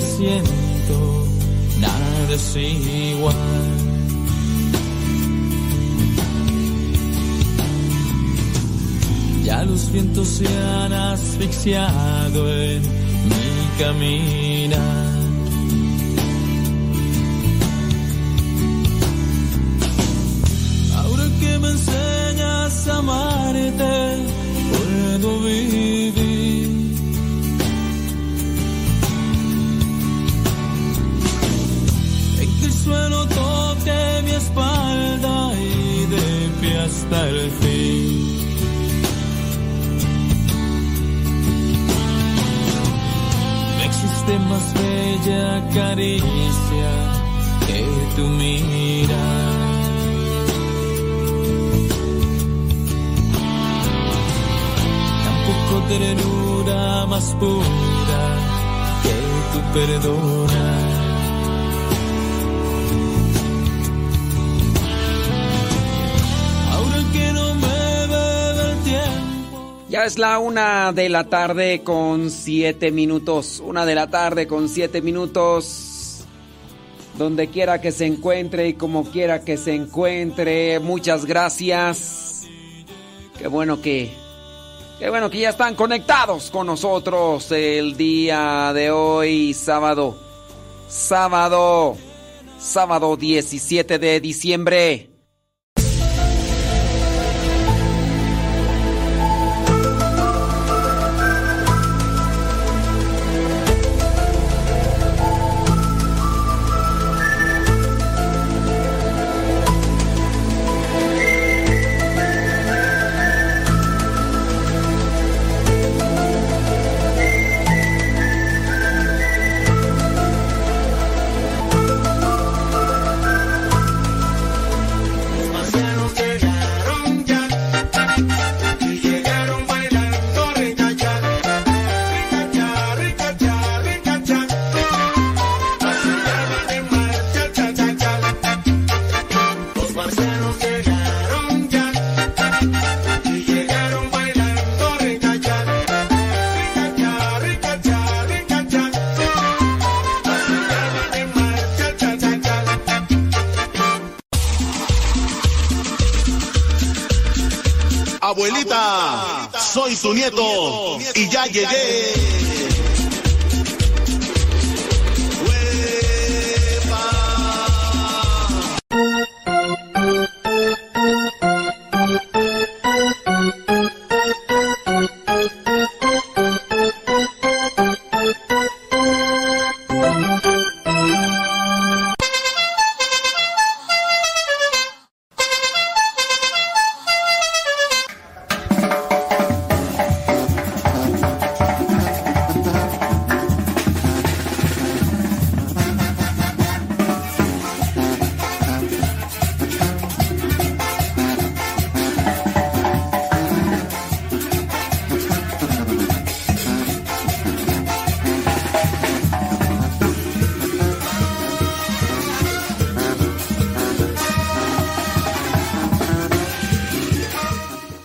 siento, nada es igual. Ya los vientos se han asfixiado en mi caminar. Bella caricia que tu mirar. Tampoco ternura más pura que tu perdona. Es la una de la tarde con siete minutos. Una de la tarde con siete minutos. Donde quiera que se encuentre y como quiera que se encuentre. Muchas gracias. Qué bueno que. Qué bueno que ya están conectados con nosotros el día de hoy, sábado. Sábado. Sábado 17 de diciembre. Y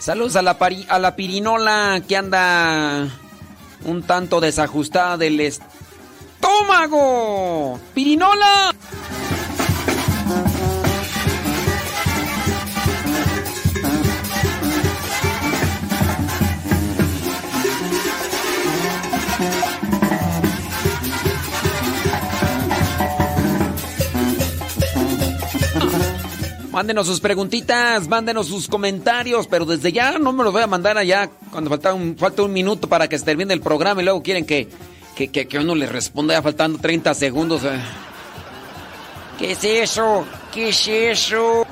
Saludos a la, a la pirinola que anda un tanto desajustada del estómago. ¡Pirinola! Mándenos sus preguntitas, mándenos sus comentarios, pero desde ya no me los voy a mandar allá cuando falta un, falta un minuto para que se termine el programa y luego quieren que, que, que, que uno les responda ya faltando 30 segundos. eh. ¿Qué es eso? ¿Qué es eso?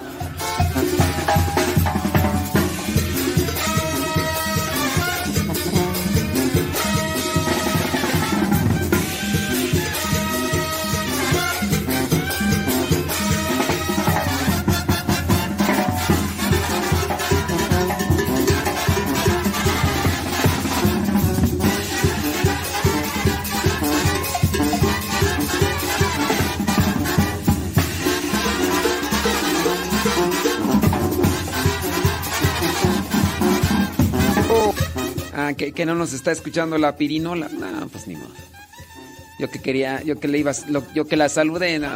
Que, que no nos está escuchando la pirinola. No, pues ni modo. Yo que quería, yo que le iba, lo- yo que la saludé. no.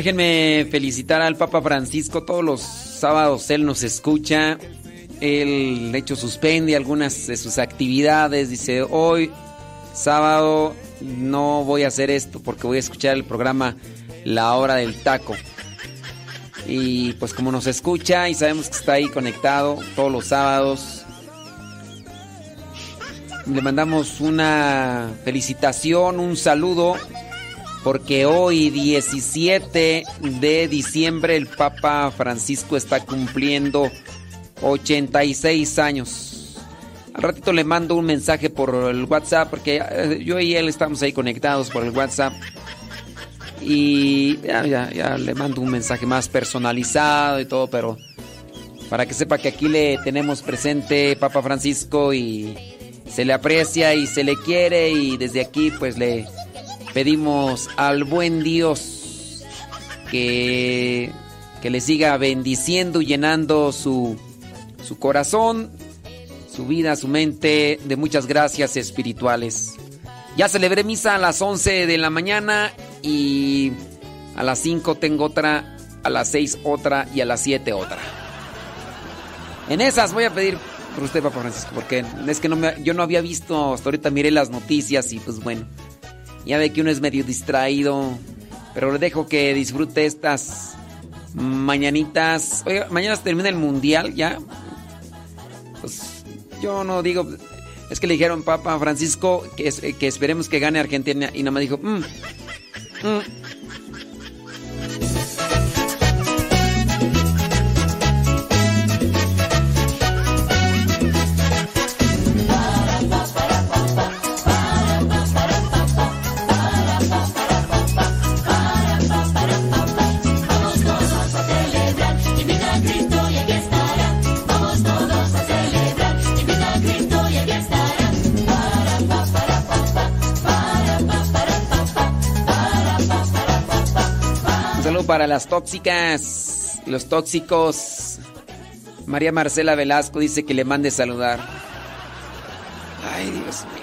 Déjenme felicitar al Papa Francisco. Todos los sábados él nos escucha. Él, de hecho, suspende algunas de sus actividades. Dice, hoy, sábado, no voy a hacer esto porque voy a escuchar el programa La Hora del Taco. Y pues como nos escucha y sabemos que está ahí conectado todos los sábados, le mandamos una felicitación, un saludo porque hoy 17 de diciembre el Papa Francisco está cumpliendo 86 años. Al ratito le mando un mensaje por el WhatsApp porque eh, yo y él estamos ahí conectados por el WhatsApp. Y ya, ya, ya le mando un mensaje más personalizado y todo, pero para que sepa que aquí le tenemos presente Papa Francisco y se le aprecia y se le quiere y desde aquí pues le pedimos al buen Dios que, que le siga bendiciendo y llenando su, su corazón, su vida, su mente de muchas gracias espirituales. Ya celebré misa a las 11 de la mañana y a las 5 tengo otra, a las 6 otra y a las 7 otra. En esas voy a pedir por usted, Papa Francisco, porque es que no me- yo no había visto, hasta ahorita miré las noticias y pues bueno, ya ve que uno es medio distraído, pero le dejo que disfrute estas mañanitas. Oiga, mañana se termina el mundial ya. Pues yo no digo, es que le dijeron Papa Francisco que, es- que esperemos que gane Argentina y nada más dijo, "Mm, mm". Para las tóxicas, los tóxicos. María Marcela Velasco dice que le mande saludar. Ay, Dios mío.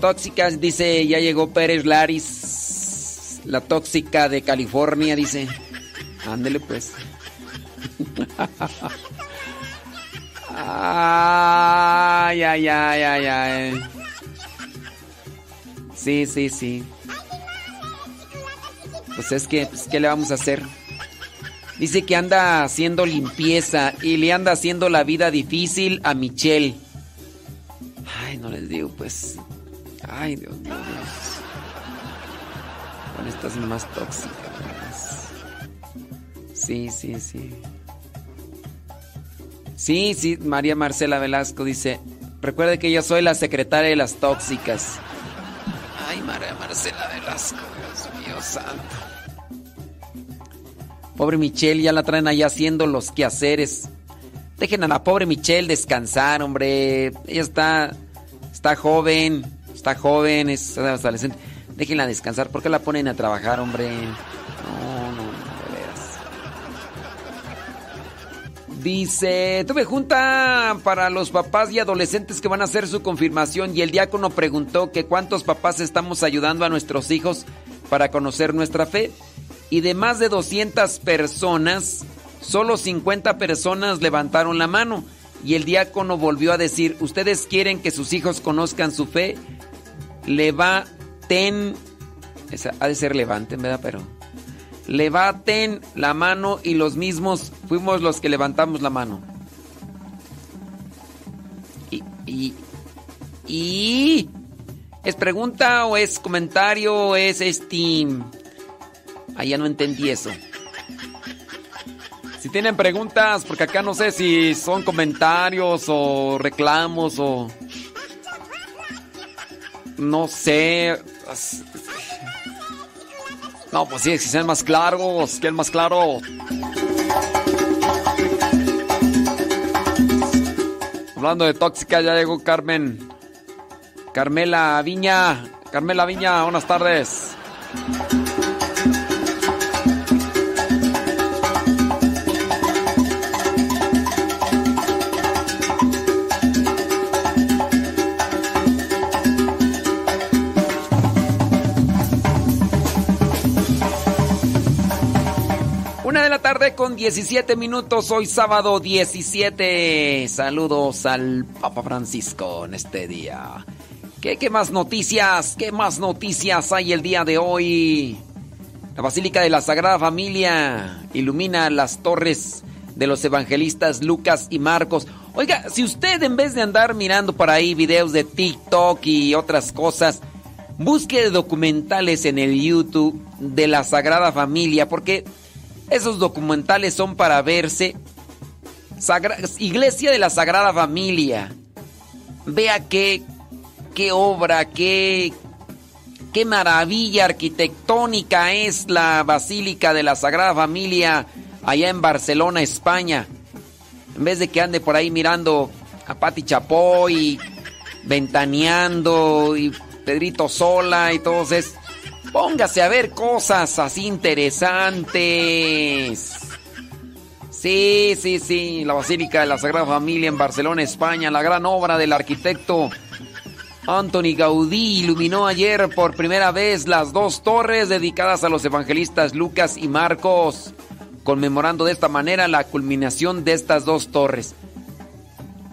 Tóxicas, dice, ya llegó Pérez Laris, la tóxica de California, dice. Ándele pues. Ay, ay, ay, ay, ay. Sí, sí, sí. Pues es que, pues, ¿qué le vamos a hacer? Dice que anda haciendo limpieza y le anda haciendo la vida difícil a Michelle. Ay, no les digo, pues. Ay, Dios mío. Dios. Con estas más tóxicas. Sí, sí, sí. Sí, sí, María Marcela Velasco dice, recuerde que yo soy la secretaria de las tóxicas. Ay, María Marcela Velasco, Dios mío santo. Pobre Michelle, ya la traen allá haciendo los quehaceres. Dejen a la pobre Michelle descansar, hombre. Ella está, está joven, está joven, es adolescente. Déjenla descansar. ¿Por qué la ponen a trabajar, hombre? No, no, no, de veras. Dice, tuve junta para los papás y adolescentes que van a hacer su confirmación y el diácono preguntó que cuántos papás estamos ayudando a nuestros hijos para conocer nuestra fe. Y de más de 200 personas, solo 50 personas levantaron la mano. Y el diácono volvió a decir, ¿ustedes quieren que sus hijos conozcan su fe? Levanten, esa ha de ser levanten, ¿verdad? Pero levanten la mano y los mismos fuimos los que levantamos la mano. Y, y, y ¿Es pregunta o es comentario o es este... Ah, ya no entendí eso. Si tienen preguntas, porque acá no sé si son comentarios o reclamos o... No sé. No, pues sí, si sean más claros, que es más claro. Hablando de tóxica, ya llegó Carmen. Carmela Viña. Carmela Viña, buenas tardes. Con 17 minutos, hoy sábado 17. Saludos al Papa Francisco en este día. ¿Qué, más noticias? ¿Qué más noticias hay el día de hoy? La Basílica de la Sagrada Familia ilumina las torres de los evangelistas Lucas y Marcos. Oiga, si usted en vez de andar mirando por ahí videos de TikTok y otras cosas, busque documentales en el YouTube de la Sagrada Familia, porque esos documentales son para verse. Iglesia de la Sagrada Familia. Vea qué qué obra, qué, qué maravilla arquitectónica es la Basílica de la Sagrada Familia allá en Barcelona, España. En vez de que ande por ahí mirando a Pati Chapoy, ventaneando y Pedrito Sola y todos es póngase a ver cosas así interesantes. Sí, sí, sí, la Basílica de la Sagrada Familia en Barcelona, España, la gran obra del arquitecto Anthony Gaudí iluminó ayer por primera vez las dos torres dedicadas a los evangelistas Lucas y Marcos, conmemorando de esta manera la culminación de estas dos torres.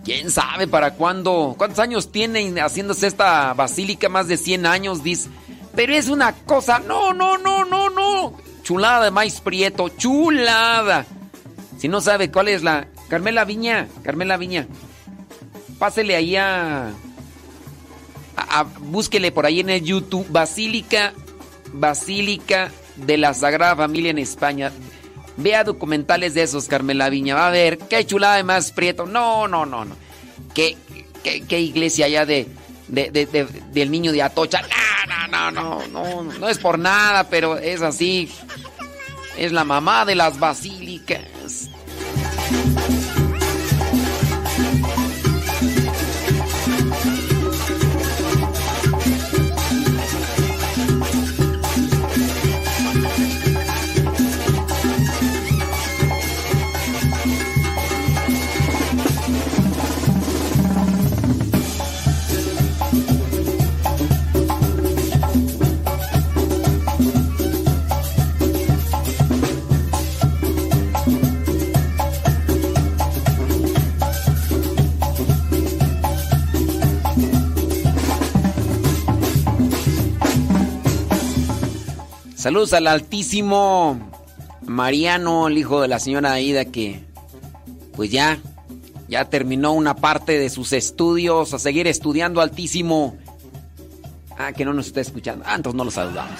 ¿Quién sabe para cuándo? ¿Cuántos años tienen haciéndose esta basílica? Más de 100 años, dice. Pero es una cosa, no, no, no, no, no. Chulada de maíz prieto, chulada. Si no sabe cuál es la... Carmela Viña, Carmela Viña. Pásele ahí a búsquele por ahí en el YouTube, Basílica, Basílica de la Sagrada Familia en España. Vea documentales de esos, Carmela Viña. Va a ver, qué chulada de más prieto. No, no, no, no. Qué, qué, iglesia allá de, del niño de Atocha. No, no, no, no, no, no es por nada, pero es así. Es la mamá de las basílicas. Saludos al altísimo Mariano, el hijo de la señora Aida, que pues ya, ya terminó una parte de sus estudios, a seguir estudiando altísimo. Ah, que no nos está escuchando. Ah, entonces no lo saludamos.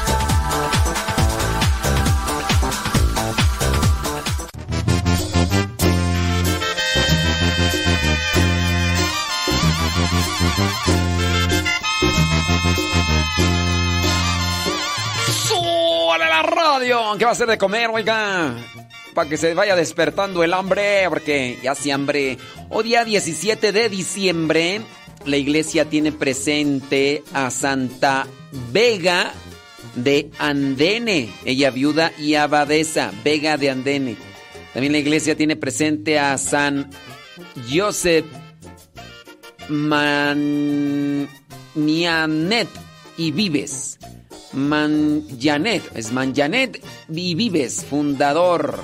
¿Qué va a hacer de comer, oiga? Para que se vaya despertando el hambre, porque ya se hambre. Hoy día 17 de diciembre, la iglesia tiene presente a Santa Vega de Andene, ella viuda y abadesa, Vega de Andene. También la iglesia tiene presente a San Joseph Manianet y Vives. Manjanet, es Manjanet Vives, fundador.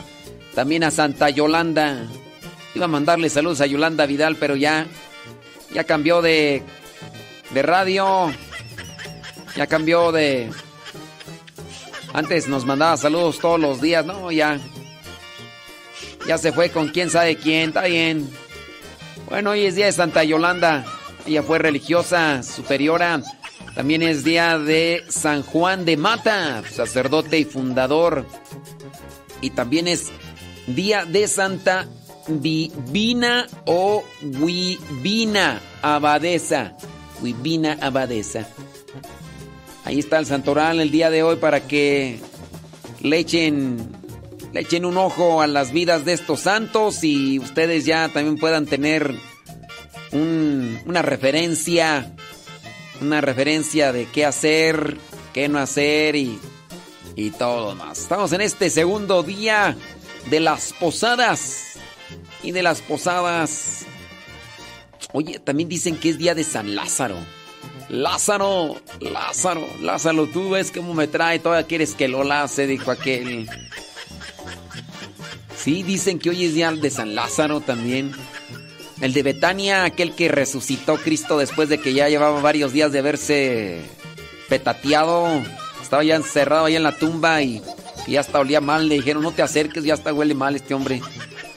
También a Santa Yolanda. Iba a mandarle saludos a Yolanda Vidal, pero ya, ya cambió de, de radio. Ya cambió de... Antes nos mandaba saludos todos los días, no, ya. Ya se fue con quién sabe quién, está bien. Bueno, hoy es día de Santa Yolanda. Ella fue religiosa superiora. También es día de San Juan de Mata, sacerdote y fundador. Y también es día de Santa Vivina o Vivina Abadesa. Vivina Abadesa. Ahí está el santoral el día de hoy para que le echen, le echen un ojo a las vidas de estos santos y ustedes ya también puedan tener una referencia, una referencia de qué hacer, qué no hacer y, y todo más. Estamos en este segundo día de las posadas y de las posadas. Oye, también dicen que es día de San Lázaro. Lázaro, Lázaro, Lázaro, tú ves cómo me trae, todavía quieres que lo lace, dijo aquel. Sí, dicen que hoy es día de San Lázaro también. El de Betania, aquel que resucitó Cristo después de que ya llevaba varios días de haberse petateado. Estaba ya encerrado ahí en la tumba y, ya hasta olía mal. Le dijeron, no te acerques, ya hasta huele mal este hombre.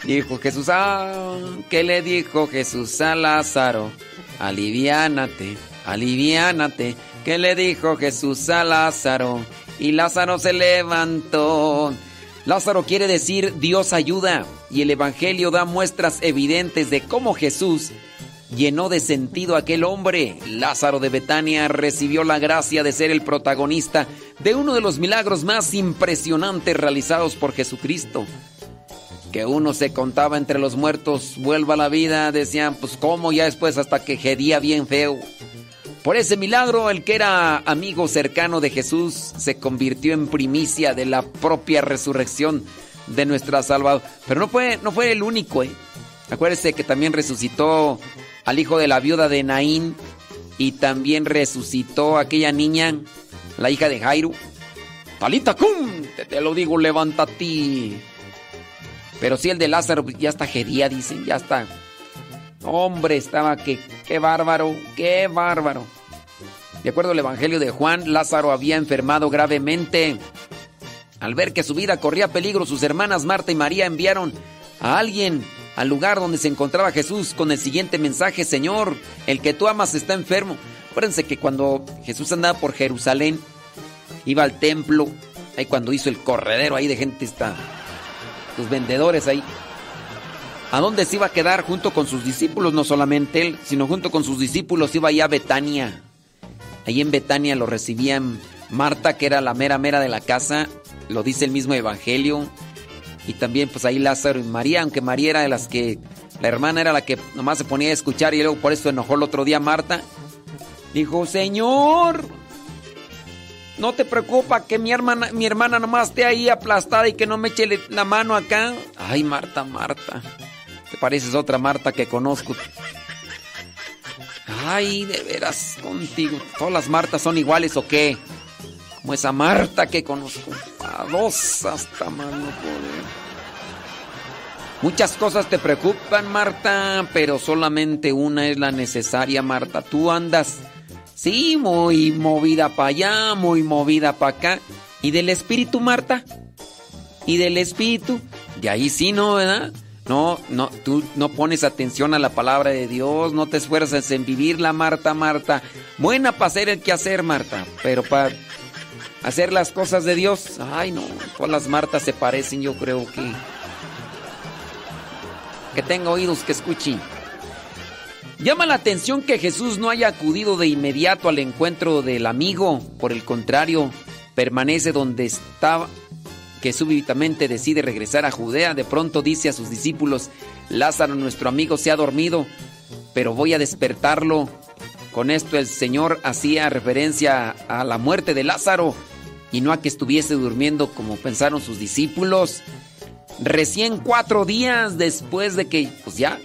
Dijo Jesús, ah, ¿qué le dijo Jesús a Lázaro? Aliviánate aliviánate. ¿Qué le dijo Jesús a Lázaro? Y Lázaro se levantó. Lázaro quiere decir Dios ayuda y el Evangelio da muestras evidentes de cómo Jesús llenó de sentido a aquel hombre. Lázaro de Betania recibió la gracia de ser el protagonista de uno de los milagros más impresionantes realizados por Jesucristo. Que uno se contaba entre los muertos, vuelva a la vida, decían, pues cómo ya después hasta que gedía bien feo. Por ese milagro, el que era amigo cercano de Jesús se convirtió en primicia de la propia resurrección de nuestra Salvador. Pero no fue, no fue el único, ¿eh? Acuérdese que también resucitó al hijo de la viuda de Naín y también resucitó aquella niña, la hija de Jairo. Talita cum, te, lo digo, levántate. Pero sí, el de Lázaro ya está jedía, dicen, ya está Hombre, estaba que, qué bárbaro, qué bárbaro. De acuerdo al Evangelio de Juan, Lázaro había enfermado gravemente. Al ver que su vida corría peligro, sus hermanas Marta y María enviaron a alguien al lugar donde se encontraba Jesús con el siguiente mensaje, Señor, el que tú amas está enfermo. Acuérdense que cuando Jesús andaba por Jerusalén, iba al templo, ahí cuando hizo el corredero ahí de gente está, los vendedores ahí, ¿A dónde se iba a quedar junto con sus discípulos? No solamente él, sino junto con sus discípulos iba ya a Betania. Ahí en Betania lo recibían Marta, que era la mera mera de la casa, lo dice el mismo Evangelio. Y también pues ahí Lázaro y María, aunque María era de las que, la hermana era la que nomás se ponía a escuchar y luego por eso enojó el otro día Marta. Dijo, Señor, no te preocupa que mi hermana, mi hermana nomás esté ahí aplastada y que no me eche la mano acá. Ay, Marta, Marta. Pareces otra Marta que conozco. Ay, de veras, contigo. ¿Todas las Martas son iguales o qué? Como esa Marta que conozco. A dos hasta mano. Muchas cosas te preocupan, Marta, pero solamente una es la necesaria, Marta. Tú andas, sí, muy movida para allá, muy movida para acá. ¿Y del espíritu, Marta? ¿Y del espíritu? De ahí sí, ¿no, verdad? No, no, tú no pones atención a la palabra de Dios, no te esfuerzas en vivirla, Marta, Marta. Buena para hacer el que hacer, Marta, pero para hacer las cosas de Dios, ay no, todas las Martas se parecen, yo creo que... Que tenga oídos que escuchen. Llama la atención que Jesús no haya acudido de inmediato al encuentro del amigo, por el contrario, permanece donde estaba, que súbitamente decide regresar a Judea, de pronto dice a sus discípulos, Lázaro, nuestro amigo, se ha dormido, pero voy a despertarlo. Con esto el Señor hacía referencia a la muerte de Lázaro y no a que estuviese durmiendo como pensaron sus discípulos. Recién cuatro días después de que, pues ya,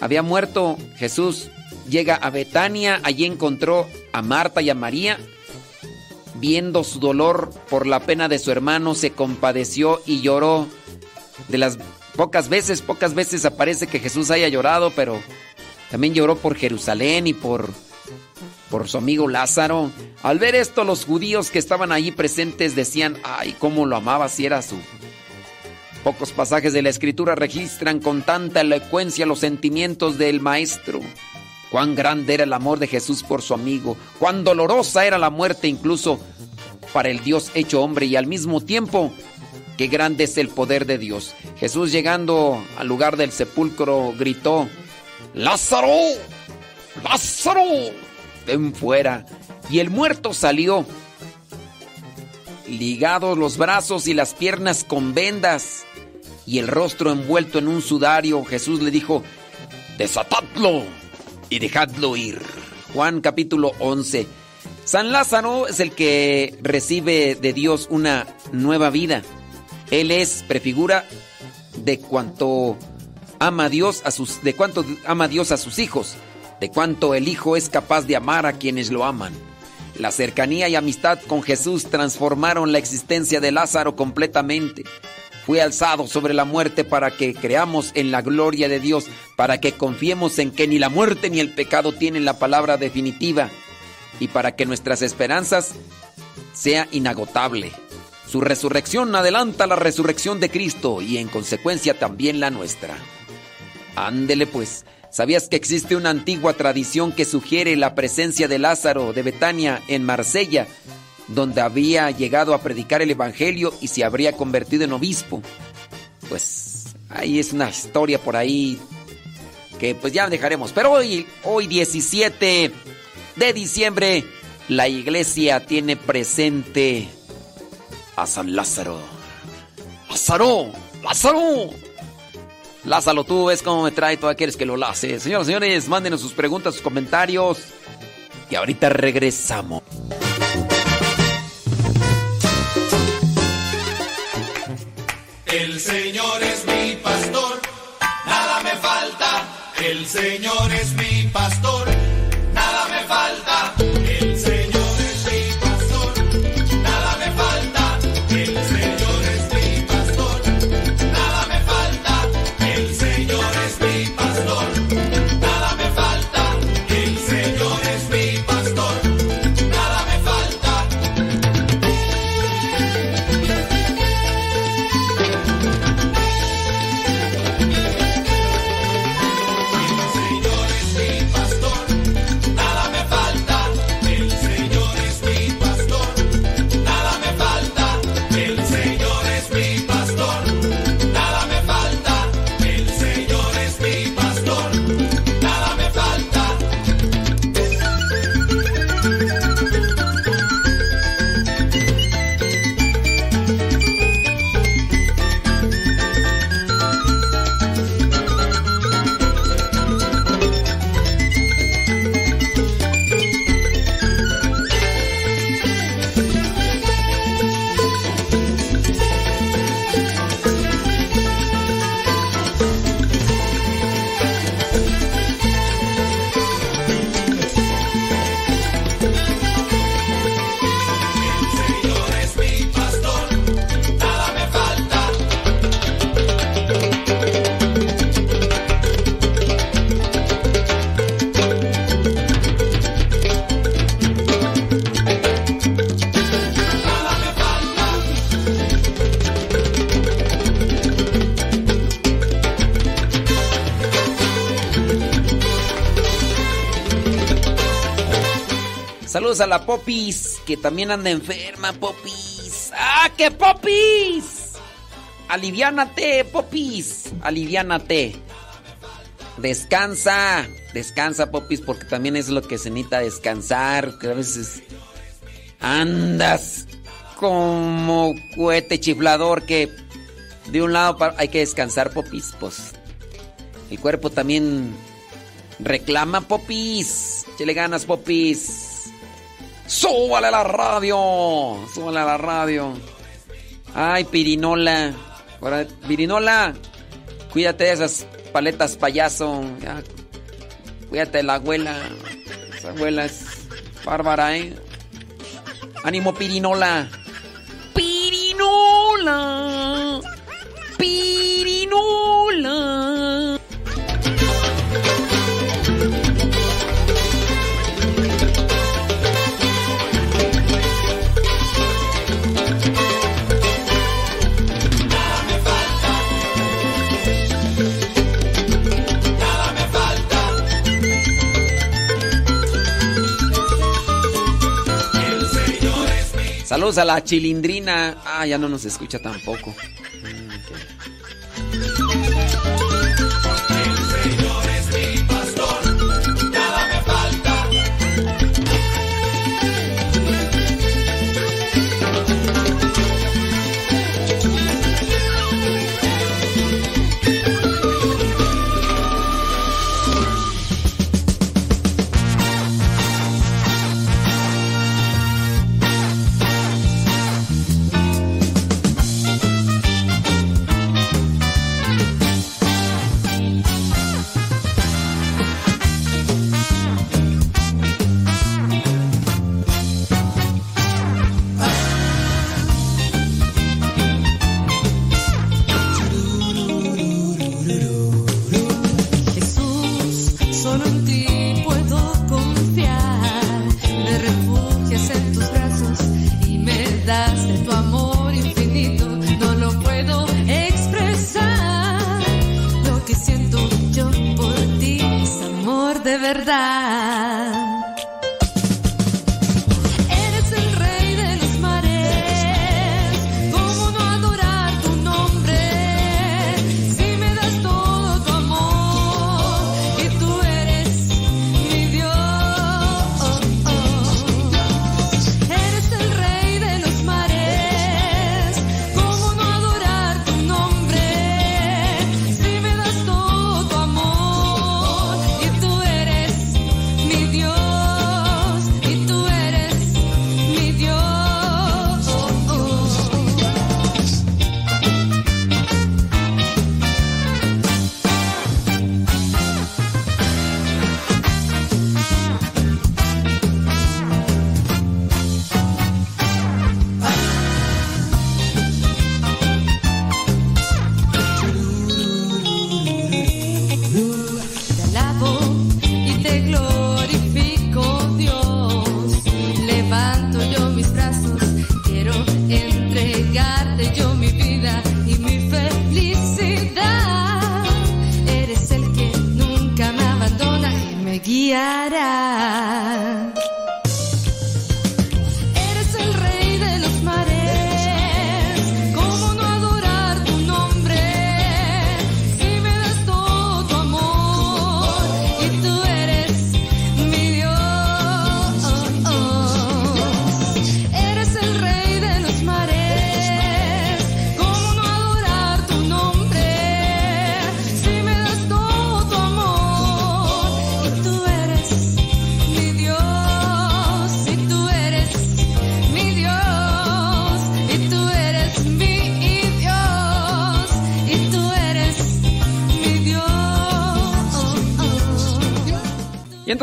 había muerto Jesús, llega a Betania, allí encontró a Marta y a María. Viendo su dolor por la pena de su hermano, se compadeció y lloró. De las pocas veces, pocas veces aparece que Jesús haya llorado, pero también lloró por Jerusalén y por, por su amigo Lázaro. Al ver esto, los judíos que estaban allí presentes decían, ay, cómo lo amaba si era su Pocos pasajes de la escritura registran con tanta elocuencia los sentimientos del maestro. Cuán grande era el amor de Jesús por su amigo, cuán dolorosa era la muerte incluso para el Dios hecho hombre y al mismo tiempo qué grande es el poder de Dios. Jesús llegando al lugar del sepulcro gritó, Lázaro, Lázaro, ven fuera. Y el muerto salió, ligados los brazos y las piernas con vendas y el rostro envuelto en un sudario, Jesús le dijo, desatadlo y dejadlo ir. Juan capítulo 11. San Lázaro es el que recibe de Dios una nueva vida. Él es prefigura de cuanto ama Dios a sus de cuánto ama Dios a sus hijos, de cuánto el hijo es capaz de amar a quienes lo aman. La cercanía y amistad con Jesús transformaron la existencia de Lázaro completamente fue alzado sobre la muerte para que creamos en la gloria de Dios, para que confiemos en que ni la muerte ni el pecado tienen la palabra definitiva y para que nuestras esperanzas sea inagotable. Su resurrección adelanta la resurrección de Cristo y en consecuencia también la nuestra. Ándele pues, ¿sabías que existe una antigua tradición que sugiere la presencia de Lázaro de Betania en Marsella donde había llegado a predicar el Evangelio y se habría convertido en obispo. Pues ahí es una historia por ahí que pues ya dejaremos. Pero hoy, hoy 17 de diciembre, la iglesia tiene presente a San Lázaro. Lázaro, Lázaro. Lázaro, tú ves cómo me trae, todo quieres que lo lace. Señoras y señores, mándenos sus preguntas, sus comentarios. Y ahorita regresamos. Señor a la Popis, que también anda enferma, Popis. ¡Ah, qué Popis! Aliviánate, Popis. Aliviánate. Descansa. Descansa, Popis, porque también es lo que se necesita descansar. Que a veces andas como cohete chiflador que de un lado hay que descansar, popis. Pues el cuerpo también reclama, popis. le ganas, popis. ¡Súbale a la radio! ¡Súbale a la radio! ¡Ay, pirinola! pirinola, cuídate de esas paletas payaso. cuídate de la abuela. Esa abuela es bárbara, ¿eh? ¡Ánimo, pirinola! ¡Pirinola! ¡Pirinola! Saludos a la chilindrina. Ah, ya no nos escucha tampoco.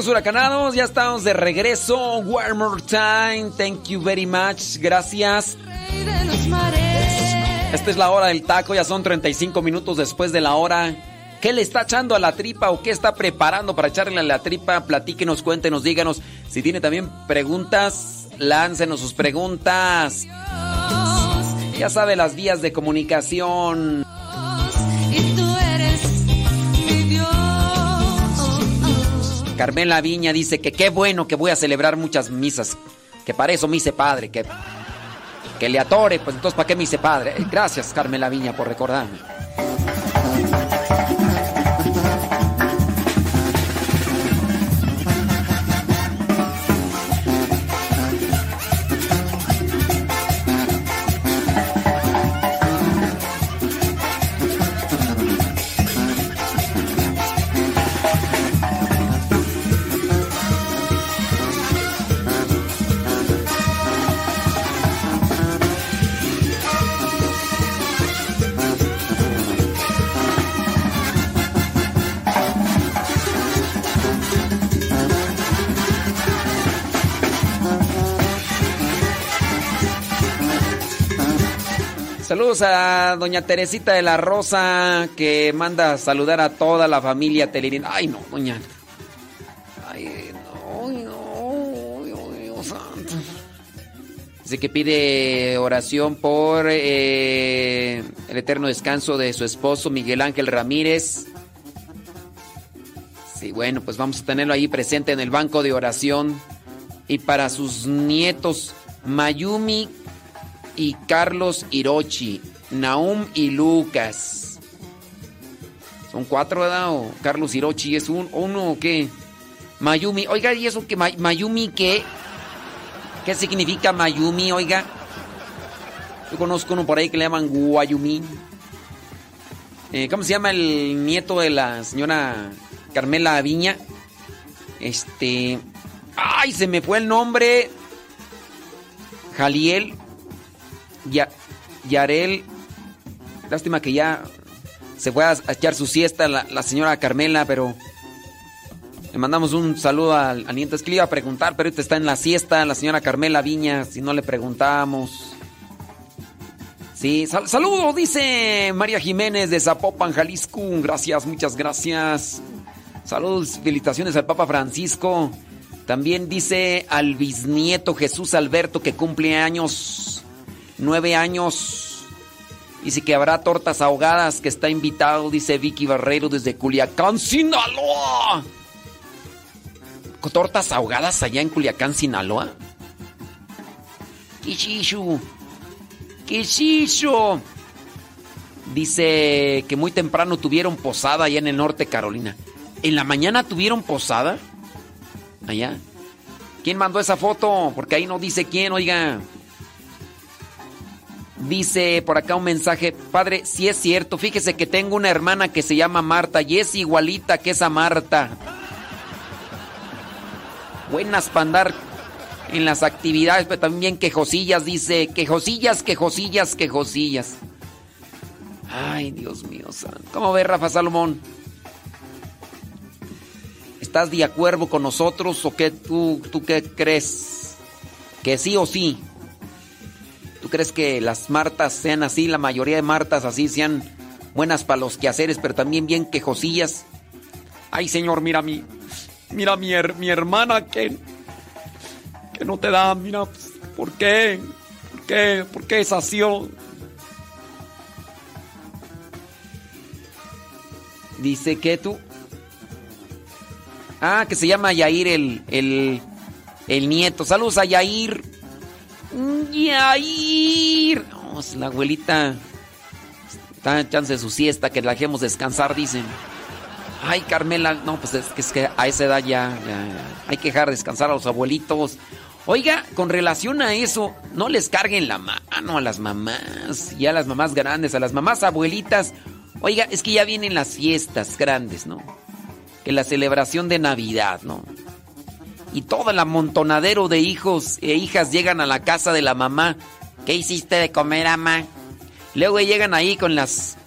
Huracanados, ya estamos de regreso. One more time, thank you very much, gracias. Esta es la hora del taco, ya son 35 minutos después de la hora. ¿Qué le está echando a la tripa o qué está preparando para echarle a la tripa? Platíquenos, cuéntenos, díganos. Si tiene también preguntas, láncenos sus preguntas. Ya sabe las vías de comunicación. Carmela Viña dice que qué bueno que voy a celebrar muchas misas. Que para eso me hice padre. Que, que le atore, pues entonces ¿para qué me hice padre? Gracias, Carmela Viña, por recordarme. A doña Teresita de la Rosa que manda saludar a toda la familia Telerín. Ay, no, doña. Ay, no, no, Dios santo. Dice que pide oración por eh, el eterno descanso de su esposo Miguel Ángel Ramírez. Sí, bueno, pues vamos a tenerlo ahí presente en el banco de oración. Y para sus nietos Mayumi y Carlos Hirochi, Naum y Lucas. Son cuatro, ¿verdad? O Carlos Hirochi es un, uno o qué? Mayumi. Oiga, ¿y eso que Mayumi qué? ¿Qué significa Mayumi, oiga? Yo conozco uno por ahí que le llaman Guayumi. Eh, ¿Cómo se llama el nieto de la señora Carmela Viña? Este. ¡Ay! Se me fue el nombre. Jaliel ya, Yarel, lástima que ya se fue a, echar su siesta la, señora Carmela, pero le mandamos un saludo al, al, nieto. Es que le iba a preguntar, pero ahorita está en la siesta la señora Carmela Viña, si no le preguntamos. Sí, saludo, dice María Jiménez de Zapopan, Jalisco. Gracias, muchas gracias. Saludos, felicitaciones al Papa Francisco. También dice al bisnieto Jesús Alberto que cumple años nueve años. Dice que habrá tortas ahogadas, que está invitado, dice Vicky Barrero desde Culiacán, Sinaloa. ¿Tortas ahogadas allá en Culiacán, Sinaloa? Kishishu. Kishishu. Dice que muy temprano tuvieron posada allá en el norte Carolina. ¿En la mañana tuvieron posada? Allá. ¿Quién mandó esa foto? Porque ahí no dice quién, oiga. Dice por acá un mensaje, padre, si es cierto, fíjese que tengo una hermana que se llama Marta y es igualita que esa Marta. Buenas para andar en las actividades, pero también quejosillas, dice, quejosillas, quejosillas, quejosillas. Ay, Dios mío, ¿cómo ves, Rafa Salomón? ¿Estás de acuerdo con nosotros o qué tú, tú qué crees? ¿Que sí o sí? ¿Tú crees que las Martas sean así, la mayoría de Martas así sean buenas para los quehaceres, pero también bien quejosillas? Ay, Señor, mira mi mira mi, mi hermana que que no te da, mira, ¿por qué? ¿Por qué? ¿Por qué es así? Dice que tú Ah, que se llama Yair el, el, el nieto. Saludos a Yair. Yair. No, la abuelita está en chance de su siesta, que la dejemos descansar, dicen. Ay, Carmela, no, pues es que, a esa edad ya, hay que dejar descansar a los abuelitos. Oiga, con relación a eso, no les carguen la mano a las mamás y a las mamás grandes, a las mamás abuelitas. Oiga, es que ya vienen las fiestas grandes, ¿no? Que la celebración de Navidad, ¿no? Y todo el amontonadero de hijos e hijas llegan a la casa de la mamá. ¿Qué hiciste de comer, ama? Luego llegan ahí con las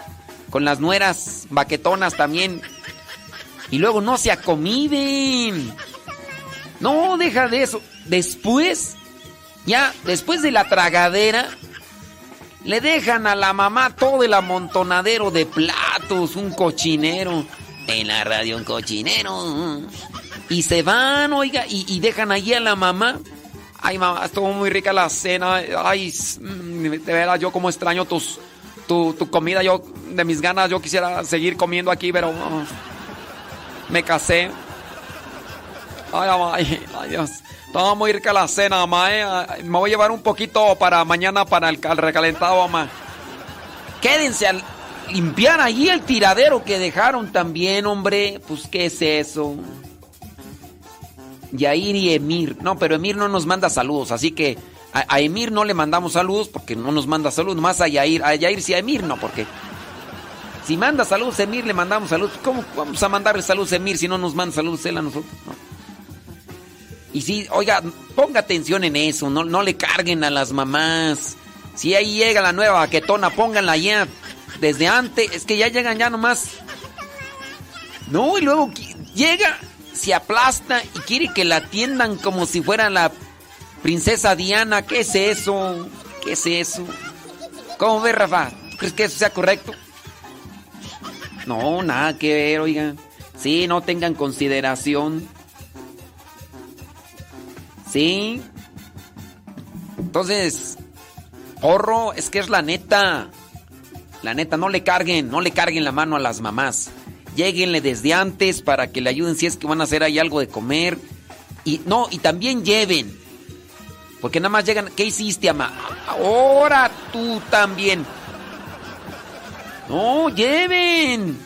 con las nueras baquetonas también. Y luego no se acomiden. No, deja de eso. Después, ya después de la tragadera, le dejan a la mamá todo el amontonadero de platos, un cochinero. En la radio un cochinero. Y se van, oiga, y, dejan allí a la mamá. Ay, mamá, estuvo muy rica la cena. Ay, mm, de verdad, yo como extraño tus, tu, comida. Yo, de mis ganas, yo quisiera seguir comiendo aquí, pero uh, me casé. Ay, mamá, ay, Dios. Estaba muy rica la cena, mamá. Eh. Me voy a llevar un poquito para mañana para el, el recalentado, mamá. Quédense al limpiar allí el tiradero que dejaron también, hombre. Pues, ¿qué es eso? Yair y Emir. No, pero Emir no nos manda saludos, así que a, Emir no le mandamos saludos porque no nos manda saludos, más a Yair. A Yair sí, a Emir no, porque si manda saludos a Emir le mandamos saludos. ¿Cómo vamos a mandarle saludos a Emir si no nos manda saludos él a nosotros? Y sí, oiga, ponga atención en eso, no, no le carguen a las mamás. Si ahí llega la nueva baquetona, pónganla ya desde antes. Es que ya llegan ya nomás. No, y luego llega se aplasta y quiere que la atiendan como si fuera la princesa Diana. ¿Qué es eso? ¿Qué es eso? ¿Cómo ves, Rafa? ¿Tú crees que eso sea correcto? No, nada que ver, oigan. Sí, no tengan consideración. Sí. Entonces, porro, es que es la neta. La neta, no le carguen, no le carguen la mano a las mamás. Lléguenle desde antes para que le ayuden si es que van a hacer ahí algo de comer. Y no, y también lleven. Porque nada más llegan, ¿qué hiciste, ama? Ahora tú también. No, lleven.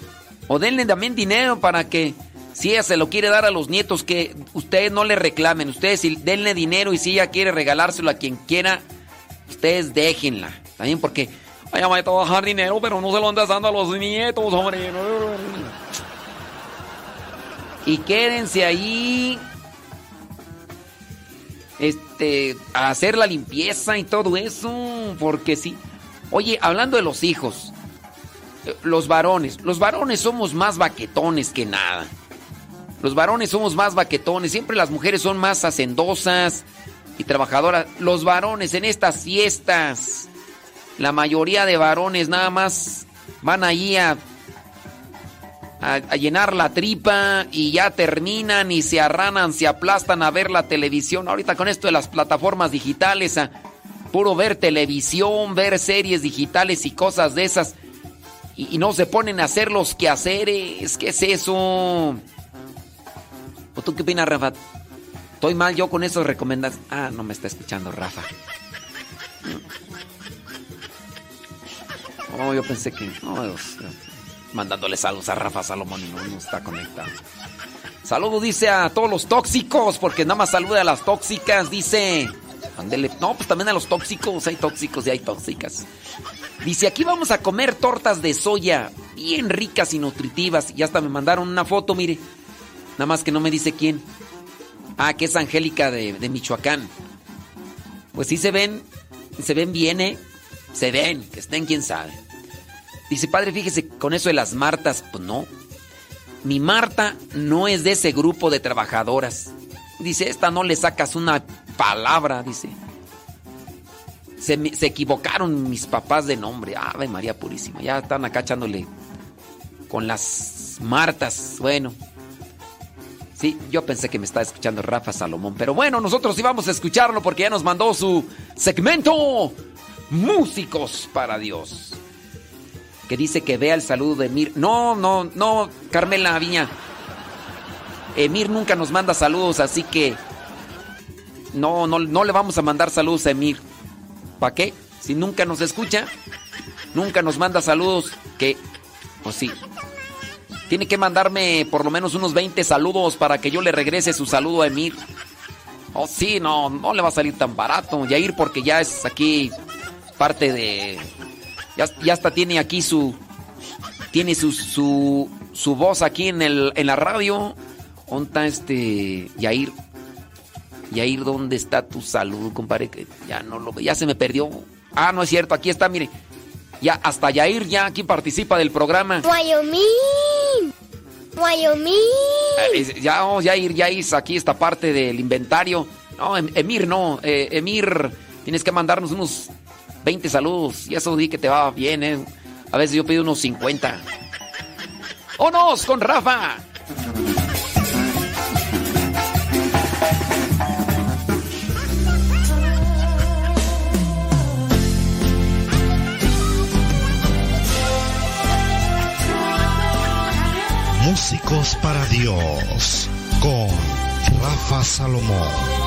O denle también dinero para que, si ella se lo quiere dar a los nietos, que ustedes no le reclamen. Ustedes denle dinero y si ella quiere regalárselo a quien quiera, ustedes déjenla. También porque, vaya, va a trabajar dinero, pero no se lo andas dando a los nietos, hombre. Y quédense ahí. Este, a hacer la limpieza y todo eso. Porque sí. Oye, hablando de los hijos los varones. Los varones somos más baquetones que nada. Los varones somos más baquetones. Siempre las mujeres son más hacendosas y trabajadoras. Los varones en estas fiestas, la mayoría de varones nada más van allí a, a, llenar la tripa y ya terminan y se arranan, se aplastan a ver la televisión. Ahorita con esto de las plataformas digitales, puro ver televisión, ver series digitales y cosas de esas y, no se ponen a hacer los quehaceres. ¿Qué es eso? ¿O tú qué opinas, Rafa? ¿Estoy mal yo con esos recomendaciones? Ah, no me está escuchando Rafa. Oh, yo pensé que... mandándole saludos a Rafa Salomón y no, no está conectado. Saludos, dice a todos los tóxicos, porque nada más saluda a las tóxicas, dice. No, pues también a los tóxicos, hay tóxicos y hay tóxicas. Dice, aquí vamos a comer tortas de soya, bien ricas y nutritivas. Y hasta me mandaron una foto, mire. Nada más que no me dice quién. Ah, que es Angélica de, de Michoacán. Pues sí se ven, se ven bien, ¿eh? Se ven, que estén quién sabe. Dice, padre, fíjese, con eso de las Martas, pues no. Mi Marta no es de ese grupo de trabajadoras. Dice, esta no le sacas una palabra, dice. Se, equivocaron mis papás de nombre. Ave María Purísima. Ya están acá echándole con las Martas. Bueno. Sí, yo pensé que me estaba escuchando Rafa Salomón. Pero bueno, nosotros íbamos a escucharlo porque ya nos mandó su segmento Músicos para Dios. Que dice que vea el saludo de Mir. No, no, no, Carmela Viña. Emir nunca nos manda saludos, así que no, no, no le vamos a mandar saludos a Emir. ¿Para qué? Si nunca nos escucha, nunca nos manda saludos, que, pues sí. Tiene que mandarme por lo menos unos 20 saludos para que yo le regrese su saludo a Emir. Oh, sí, no, no le va a salir tan barato. ir porque ya es aquí parte de. Ya, ya hasta tiene aquí su. Tiene su, su, su voz aquí en, el, en la radio. ¿Dónde este Yair? Yair, ¿dónde está tu salud, compadre? Que ya no lo ya se me perdió. Ah, no es cierto, aquí está, mire. Ya hasta Yair ya aquí participa del programa. Wyoming. Wyoming. Eh, ya, oh, Yair, ya hizo aquí esta parte del inventario. No, em, Emir, no. Eh, Emir, tienes que mandarnos unos 20 saludos. Y eso di que te va bien, ¿eh? A veces yo pido unos 50. ¡Onos con Rafa! Músicos para Dios con Rafa Salomón.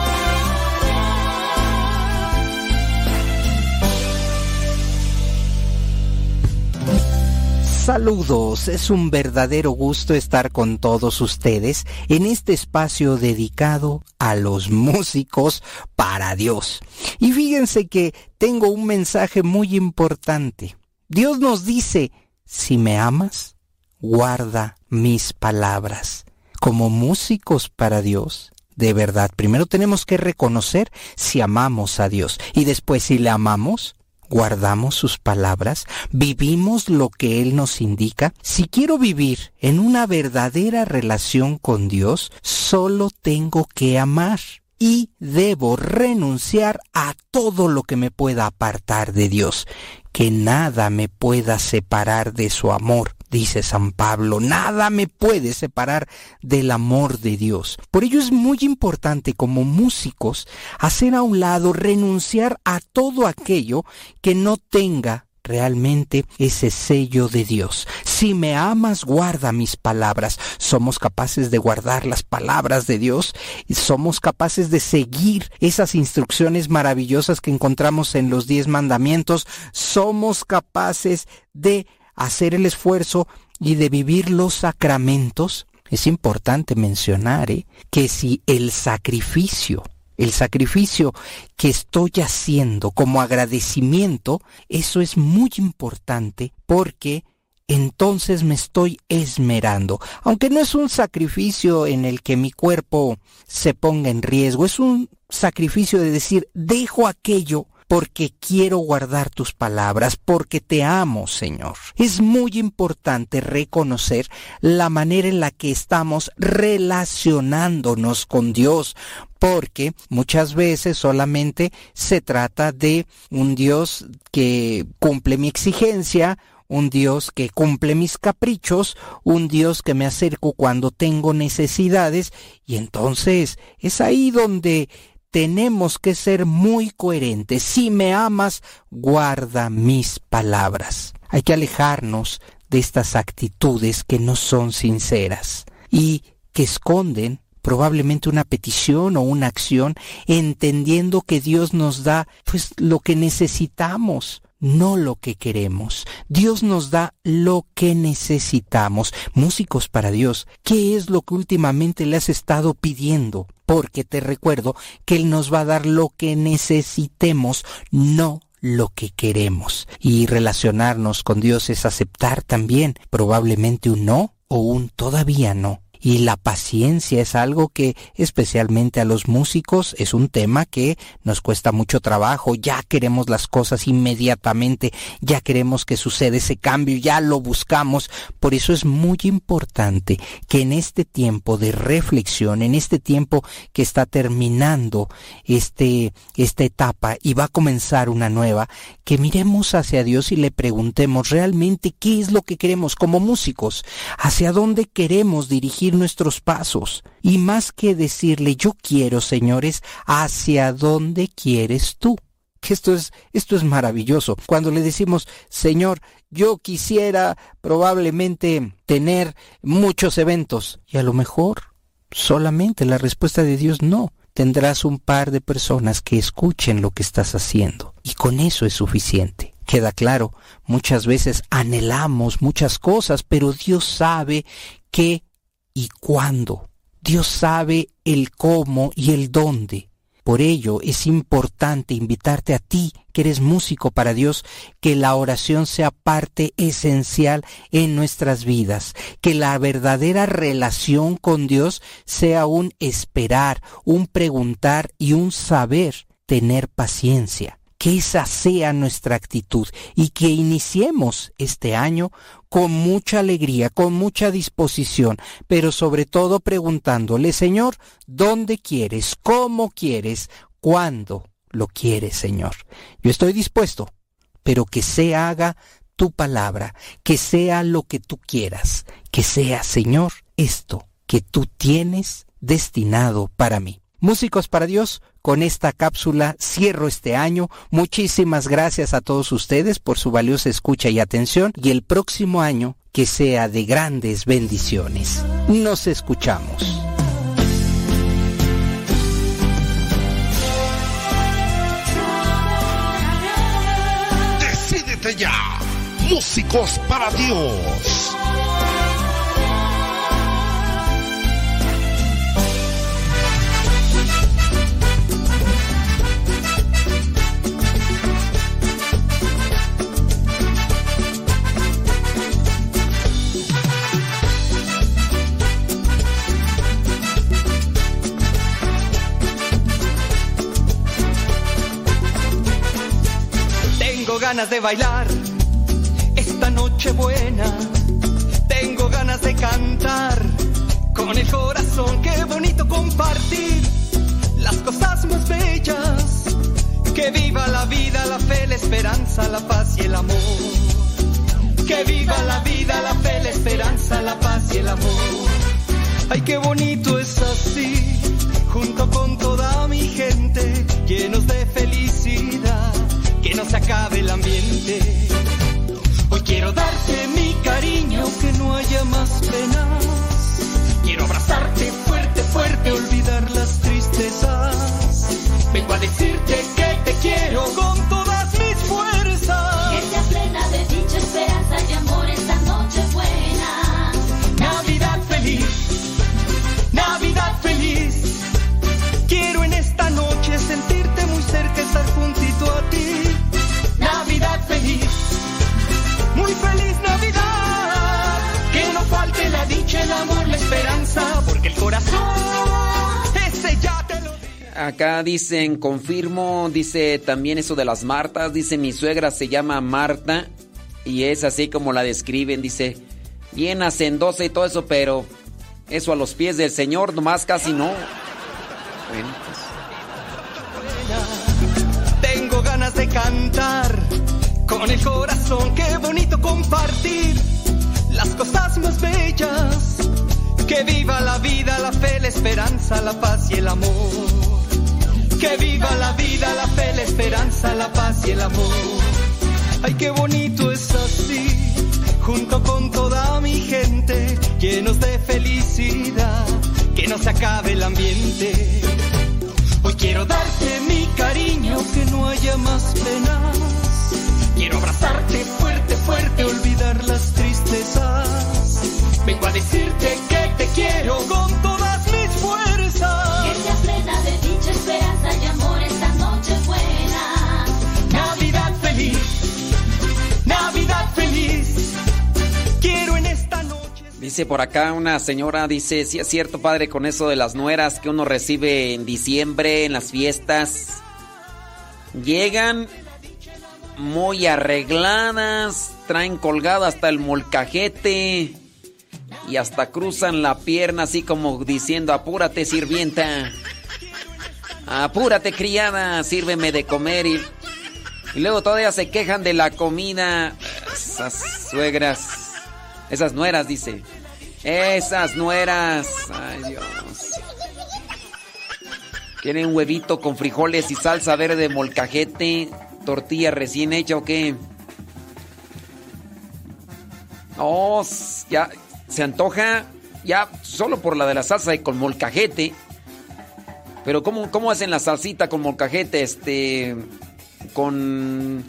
Saludos, es un verdadero gusto estar con todos ustedes en este espacio dedicado a los músicos para Dios. Y fíjense que tengo un mensaje muy importante. Dios nos dice, si me amas, guarda mis palabras. Como músicos para Dios, de verdad, primero tenemos que reconocer si amamos a Dios y después si le amamos, guardamos sus palabras, vivimos lo que Él nos indica. Si quiero vivir en una verdadera relación con Dios, solo tengo que amar. y debo renunciar a todo lo que me pueda apartar de Dios, que nada me pueda separar de su amor, dice San Pablo, nada me puede separar del amor de Dios. Por ello es muy importante como músicos hacer a un lado, renunciar a todo aquello que no tenga realmente ese sello de Dios. Si me amas, guarda mis palabras. Somos capaces de guardar las palabras de Dios y somos capaces de seguir esas instrucciones maravillosas que encontramos en los diez mandamientos. Somos capaces de hacer el esfuerzo y de vivir los sacramentos. Es importante mencionar ¿eh? que si el sacrificio el sacrificio que estoy haciendo como agradecimiento, eso es muy importante porque entonces me estoy esmerando. Aunque no es un sacrificio en el que mi cuerpo se ponga en riesgo, es un sacrificio de decir, dejo aquello porque quiero guardar tus palabras, porque te amo, Señor. Es muy importante reconocer la manera en la que estamos relacionándonos con Dios, porque muchas veces solamente se trata de un Dios que cumple mi exigencia, un Dios que cumple mis caprichos, un Dios que me acerco cuando tengo necesidades, y entonces es ahí donde tenemos que ser muy coherentes. Si me amas, guarda mis palabras. Hay que alejarnos de estas actitudes que no son sinceras y que esconden probablemente una petición o una acción, entendiendo que Dios nos da pues lo que necesitamos, no lo que queremos. Dios nos da lo que necesitamos. Músicos para Dios, ¿qué es lo que últimamente le has estado pidiendo? Porque te recuerdo que Él nos va a dar lo que necesitemos, no lo que queremos. Y relacionarnos con Dios es aceptar también probablemente un no o un todavía no. Y la paciencia es algo que especialmente a los músicos es un tema que nos cuesta mucho trabajo. Ya queremos las cosas inmediatamente, ya queremos que suceda ese cambio, ya lo buscamos. Por eso es muy importante que en este tiempo de reflexión, en este tiempo que está terminando este, esta etapa y va a comenzar una nueva, que miremos hacia Dios y le preguntemos realmente qué es lo que queremos como músicos, hacia dónde queremos dirigir nuestros pasos. Y más que decirle yo quiero, señores, hacia dónde quieres tú. Que esto es, esto es maravilloso. Cuando le decimos, Señor, yo quisiera probablemente tener muchos eventos. Y a lo mejor solamente la respuesta de Dios no. Tendrás un par de personas que escuchen lo que estás haciendo. Y con eso es suficiente. Queda claro, muchas veces anhelamos muchas cosas, pero Dios sabe que y cuándo. Dios sabe el cómo y el dónde. Por ello es importante invitarte a ti, que eres músico para Dios, que la oración sea parte esencial en nuestras vidas, que la verdadera relación con Dios sea un esperar, un preguntar y un saber tener paciencia que esa sea nuestra actitud y que iniciemos este año con mucha alegría, con mucha disposición, pero sobre todo preguntándole, Señor, ¿dónde quieres? ¿Cómo quieres? ¿Cuándo lo quieres, Señor? Yo estoy dispuesto, pero que se haga tu palabra, que sea lo que tú quieras, que sea, Señor, esto que tú tienes destinado para mí. Músicos para Dios, con esta cápsula cierro este año. Muchísimas gracias a todos ustedes por su valiosa escucha y atención y el próximo año que sea de grandes bendiciones. Nos escuchamos. Decídete ya, músicos para Dios. Ganas de bailar esta noche buena. Tengo ganas de cantar con el corazón. Qué bonito compartir las cosas más bellas. Que viva la vida, la fe, la esperanza, la paz y el amor. Que viva la vida, la fe, la esperanza, la paz y el amor. Ay, qué bonito es así, junto con toda mi gente, llenos de felicidad, se acabe el ambiente. Hoy quiero darte mi cariño, que no haya más penas. Quiero abrazarte fuerte, fuerte, olvidar las tristezas. Vengo a decirte que Acá dicen, confirmo, dice también eso de las Martas, dice mi suegra se llama Marta y es así como la describen, dice, bien hacendosa y todo eso, pero eso a los pies del Señor nomás casi no. Bueno, pues, Tengo ganas de cantar con el corazón, qué bonito compartir las cosas más bellas. Que viva la vida, la fe, la esperanza, la paz y el amor. Que viva la vida, la fe, la esperanza, la paz y el amor. Ay, qué bonito es así, junto con toda mi gente, llenos de felicidad, que no se acabe el ambiente. Hoy quiero darte mi cariño, que no haya más penas. Quiero abrazarte fuerte, fuerte, olvidar las tristezas. Vengo a decirte que te quiero con Dice por acá una señora, dice, sí es cierto padre con eso de las nueras que uno recibe en diciembre, en las fiestas. Llegan muy arregladas, traen colgado hasta el molcajete y hasta cruzan la pierna así como diciendo, apúrate sirvienta, apúrate criada, sírveme de comer y, y luego todavía se quejan de la comida. Esas suegras, esas nueras, dice. Esas nueras. Ay, Dios. ¿Quieren huevito con frijoles y salsa verde molcajete? ¿Tortilla recién hecha o qué? S- ya se antoja ya solo por la de la salsa y con molcajete. Pero ¿cómo, cómo hacen la salsita con molcajete? Este, con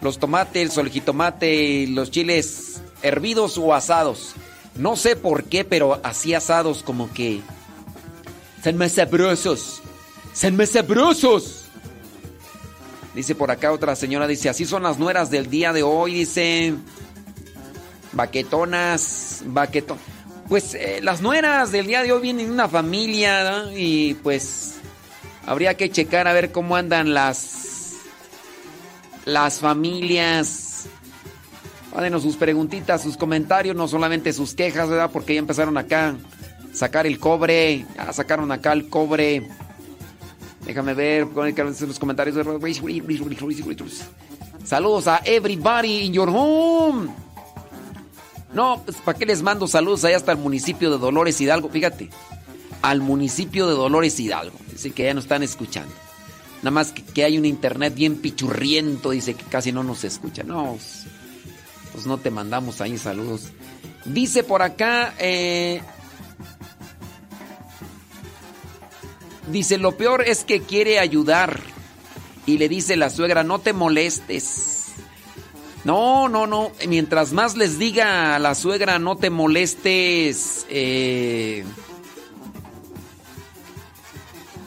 los tomates, el jitomate y los chiles hervidos o asados. No sé por qué, pero así asados como que... Son más sabrosos. Son. Dice por acá otra señora, dice, así son las nueras del día de hoy, dice... Baquetonas, baquetón. Pues eh, las nueras del día de hoy vienen de una familia ¿no? y pues habría que checar a ver cómo andan las las familias. Mándenos sus preguntitas, sus comentarios, no solamente sus quejas, ¿verdad? Porque ya empezaron acá a sacar el cobre, ya sacaron acá el cobre. Déjame ver, los comentarios. Saludos a everybody in your home. No, pues ¿para qué les mando saludos allá hasta el municipio de Dolores Hidalgo? Fíjate, al municipio de Dolores Hidalgo. Dice que ya nos están escuchando. Nada más que, que hay un internet bien pichurriento, dice que casi no nos escucha. No, pues, no te mandamos ahí saludos. Dice por acá, eh, dice, lo peor es que quiere ayudar. Y le dice la suegra, no te molestes. No, no, no. Mientras más les diga a la suegra, no te molestes. eh,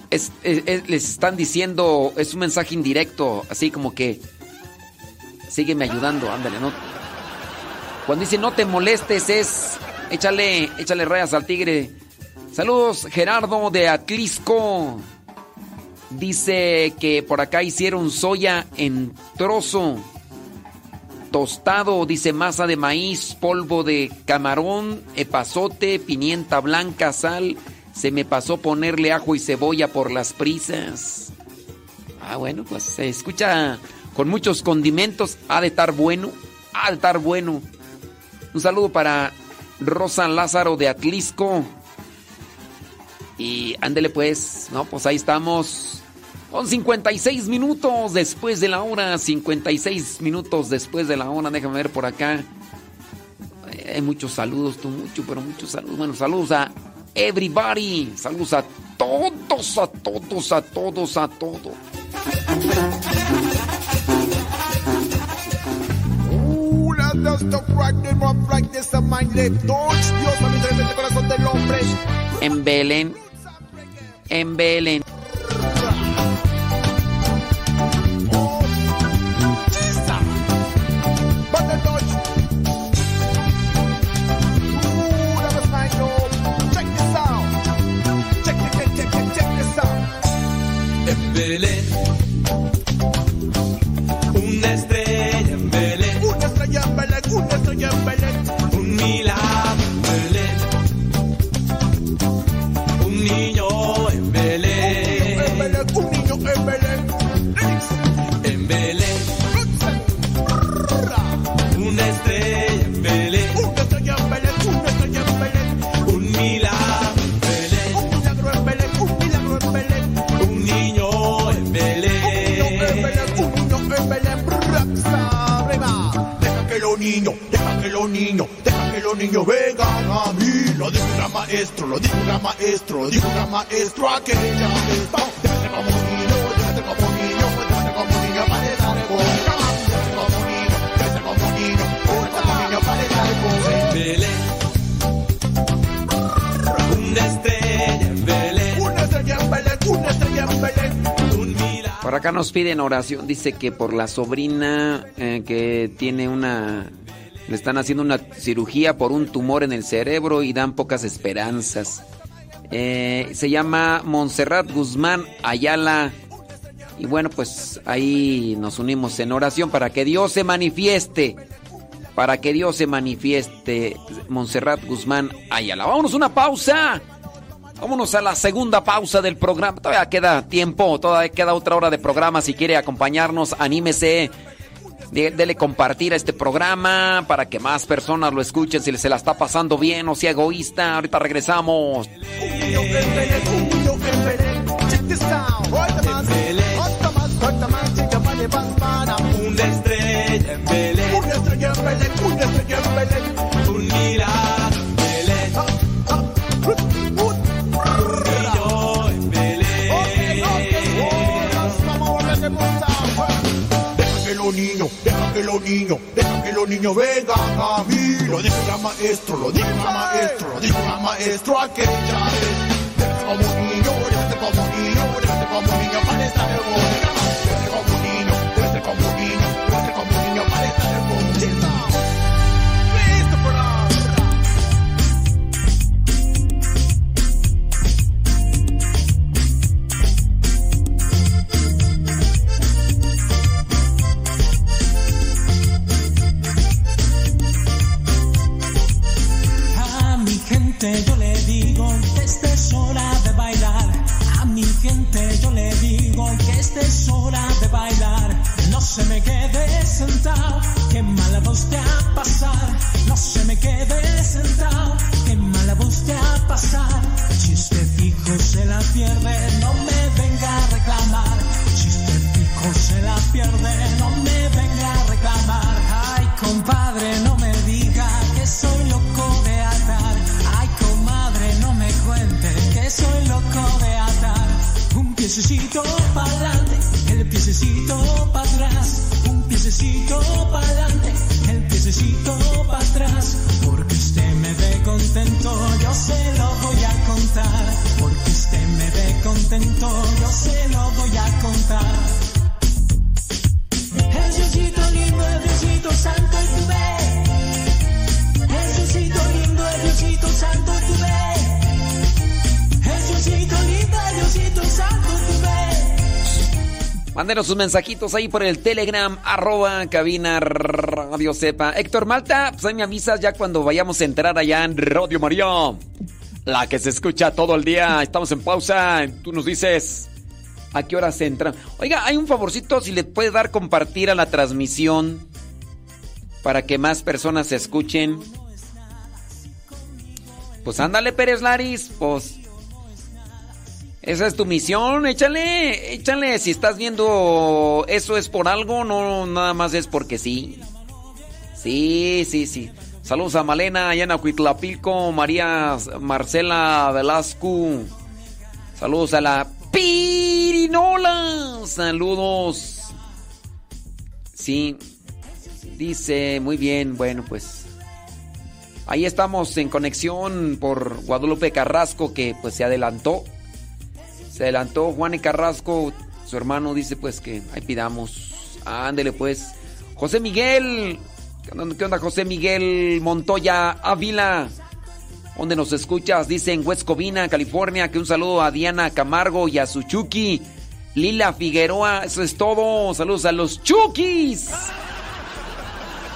es- es- es- les están diciendo, es un mensaje indirecto, así como que, sígueme ayudando, ándale, ¿no? Cuando dice no te molestes es, échale, échale rayas al tigre. Saludos, Gerardo de Atlisco. Dice que por acá hicieron soya en trozo tostado, dice masa de maíz, polvo de camarón, epazote, pimienta blanca, sal, Se me pasó ponerle ajo y cebolla por las prisas. Ah, bueno, pues se escucha con muchos condimentos. Ha de estar bueno. Ha de estar bueno. Un saludo para Rosa Lázaro de Atlisco. Y ándele pues, no, pues ahí estamos. Con 56 minutos después de la hora. 56 minutos después de la hora. Déjame ver por acá. Hay muchos saludos, tú mucho, pero muchos saludos. Bueno, saludos a everybody. Saludos a todos, a todos, a todos, a todos. En Belén. En Belén. En Belén, maestro, lo dijo un gran maestro, lo dijo un gran maestro aquella vez. Vamos, déjate como niño, déjate como niño, déjate como niño para estar en boca. Déjate como niño, déjate como niño, déjate como niño para estar en boca. En Belén, una estrella en Belén, una estrella en Belén, una estrella en Belén, un milagro. Por acá nos piden oración. Dice que por la sobrina eh, que tiene una. Le están haciendo una cirugía por un tumor en el cerebro y dan pocas esperanzas. Eh, se llama Montserrat Guzmán Ayala. Y bueno, pues ahí nos unimos en oración para que Dios se manifieste. Para que Dios se manifieste. Montserrat Guzmán Ayala. Vámonos una pausa. Vámonos a la segunda pausa del programa. Todavía queda tiempo, todavía queda otra hora de programa. Si quiere acompañarnos, anímese. Dele compartir a este programa para que más personas lo escuchen si se la está pasando bien o sea egoísta. Ahorita regresamos. Niños, deja que los niños, deja que los niños vengan a mí. Lo dijo gran maestro, lo dijo gran maestro, lo dijo gran maestro aquella vez. Déjate como niño, déjate como niño, déjate como niño para estar en Mándenos sus mensajitos ahí por el Telegram, arroba cabina Radio Sepa. Héctor Malta, pues ahí me avisas ya cuando vayamos a entrar allá en Radio María. La que se escucha todo el día. Estamos en pausa. Tú nos dices a qué hora se entra. Oiga, hay un favorcito si le puede dar compartir a la transmisión para que más personas se escuchen. Pues ándale, Pérez Laris, pues esa es tu misión, échale, échale. Si estás viendo eso es por algo, no nada más es porque sí. Sí, sí, sí. Saludos a Malena, Ayana Cuitlapilco, María Marcela Velasco. Saludos a la Pirinola. Saludos. Sí. Dice, muy bien, bueno, pues. Ahí estamos en conexión por Guadalupe Carrasco, que pues se adelantó. Se adelantó Juan y Carrasco, su hermano dice pues que ahí pidamos. Ándele pues. José Miguel, ¿Qué onda, José Miguel Montoya Ávila? ¿Dónde nos escuchas? Dice en West California, que un saludo a Diana Camargo y a su Chucky. Lila Figueroa, eso es todo. Saludos a los Chukis.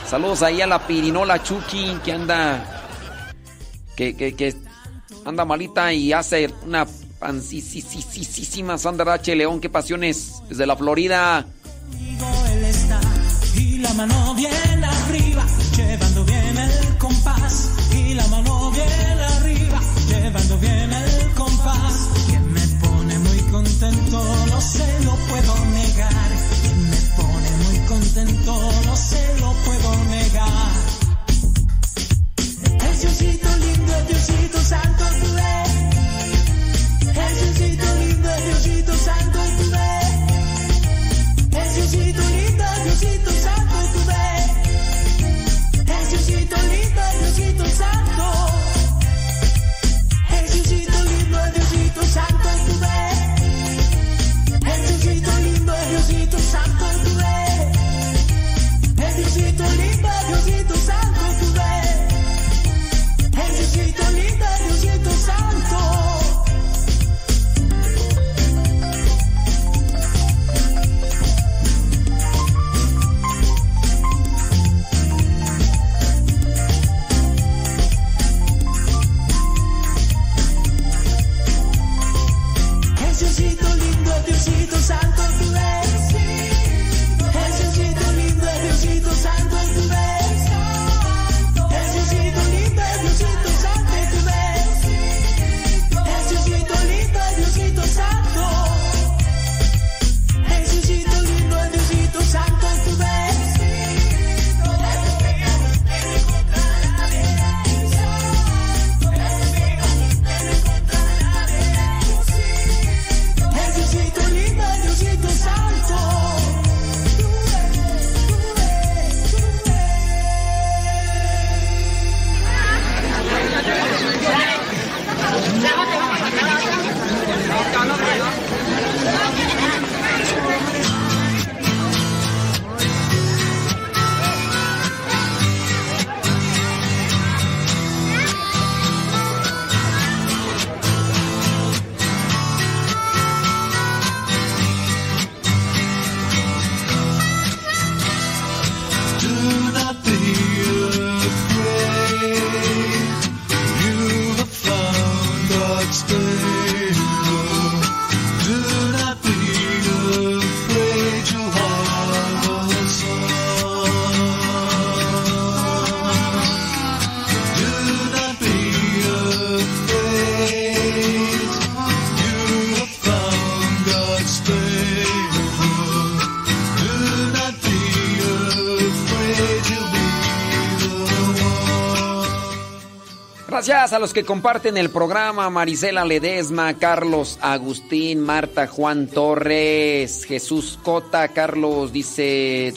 Saludos ahí a la Pirinola Chucky que anda. Que, que anda malita y hace una pancísima Sandra H. León. Qué pasiones. Desde la Florida. Y la mano bien arriba, llevando bien el compás. Y la mano bien arriba, llevando bien el compás. Que me pone muy contento, no se lo puedo negar. Que me pone muy contento, no se lo puedo negar. El Diosito lindo, el Diosito santo, A los que comparten el programa, Marisela Ledesma, Carlos Agustín, Marta Juan Torres, Jesús Cota, Carlos dice,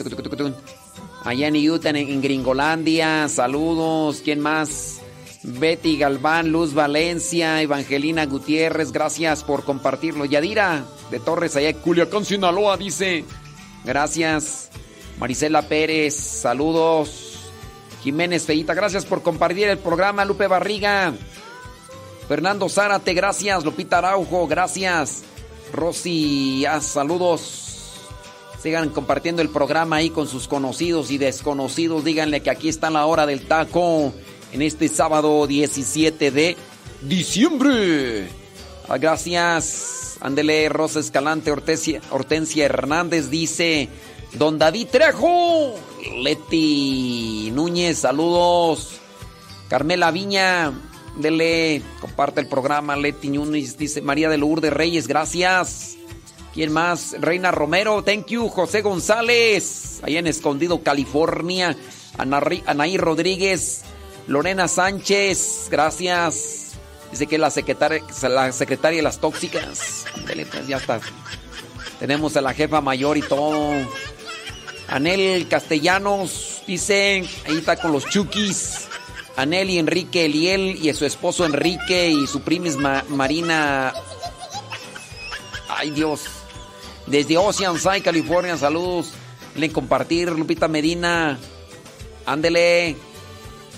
allá en Utah, en, Gringolandia, saludos, ¿quién más? Betty Galván, Luz Valencia, Evangelina Gutiérrez, gracias por compartirlo. Yadira de Torres, allá Culiacán, Sinaloa, dice, gracias. Marisela Pérez, saludos. Jiménez Feita, gracias por compartir el programa. Lupe Barriga. Fernando Zárate, gracias. Lupita Araujo, gracias. Rosy, ah, saludos. Sigan compartiendo el programa ahí con sus conocidos y desconocidos. Díganle que aquí está la hora del taco en este sábado 17 de diciembre. Ah, gracias. Ándele, Rosa Escalante, Hortensia, Hortensia Hernández dice, Don David Trejo, Leti Núñez, saludos. Carmela Viña, dele, comparte el programa. Leti Núñez dice, María de Lourdes Reyes, gracias. ¿Quién más? Reina Romero, thank you. José González, ahí en Escondido, California. Anaí Rodríguez, Lorena Sánchez, gracias. Dice que la secretaria, la secretaria de las tóxicas. Pues, ya está. Tenemos a la jefa mayor y todo. Anel Castellanos, dice, ahí está con los chukis. Anel y Enrique Eliel y su esposo Enrique y su primis Marina. Ay Dios. Desde Oceanside, California, saludos. Le compartir, Lupita Medina. Ándele.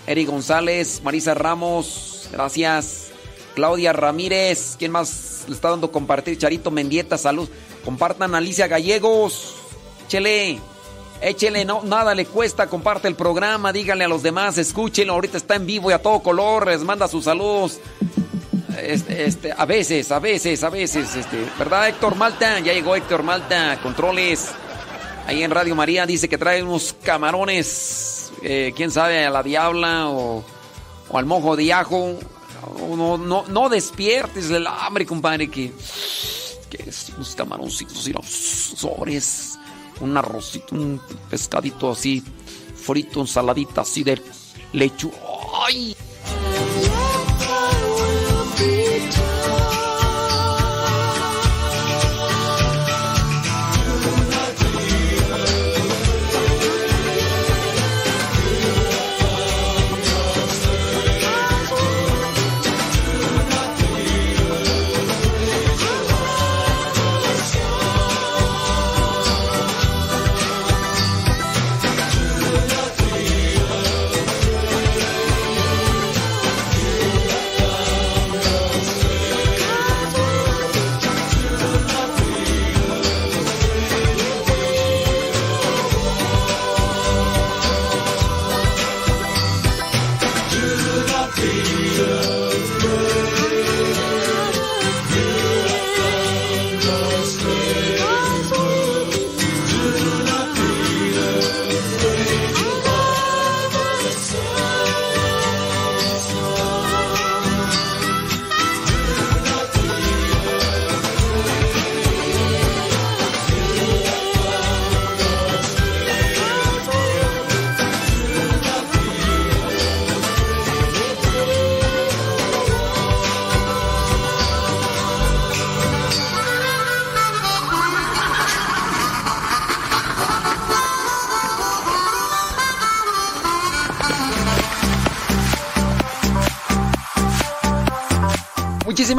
Eri González, Marisa Ramos, gracias. Claudia Ramírez, ¿quién más le está dando compartir? Charito Mendieta, salud. Compartan Alicia Gallegos. Échele, échele, no, nada le cuesta, comparte el programa, díganle a los demás, escúchenlo, ahorita está en vivo y a todo color, les manda sus saludos. Este, este, a veces, a veces, a veces, este, ¿verdad Héctor Malta? Ya llegó Héctor Malta, controles. Ahí en Radio María dice que trae unos camarones, eh, quién sabe, a la diabla o, al mojo de ajo. No, no, no despiertes el hambre, compadre, que, que es unos camaroncitos y los sobres, un arrocito, un pescadito así, frito, ensaladita así de lechuga. ¡Ay!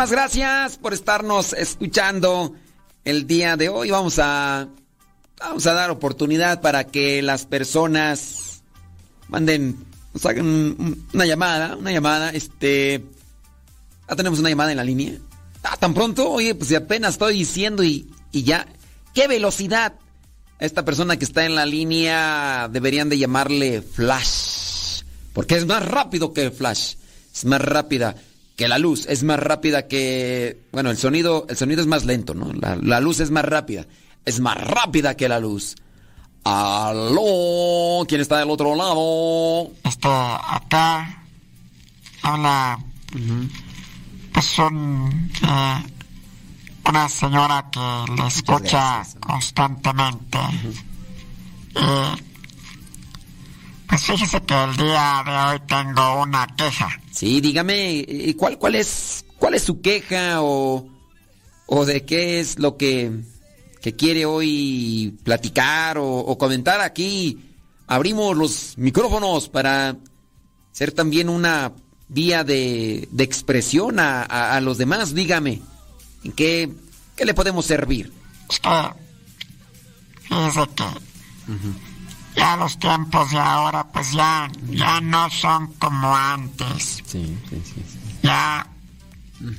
Gracias por estarnos escuchando el día de hoy. Vamos a vamos a dar oportunidad para que las personas manden, una llamada, una llamada, este, ya tenemos una llamada en la línea. Ah, tan pronto, oye, pues apenas estoy diciendo y, y ya, qué velocidad. esta persona que está en la línea deberían de llamarle Flash, porque es más rápido que Flash, es más rápida que la luz es más rápida que. Bueno, el sonido, el sonido es más lento, ¿no? La, luz es más rápida. Es más rápida que la luz. ¡Aló! ¿Quién está del otro lado? Está acá. Hola. Pues son. Eh, una señora que le escucha constantemente. Eh, pues fíjese que el día de hoy tengo una queja. Sí, dígame, ¿cuál, cuál, es, cuál es su queja o, o de qué es lo que, que quiere hoy platicar o, comentar aquí? Abrimos los micrófonos para ser también una vía de, de expresión a, a, los demás. Dígame, ¿en qué, qué le podemos servir? Es que, fíjese que ya los tiempos de ahora pues ya, ya no son como antes. Sí, sí, sí. Ya...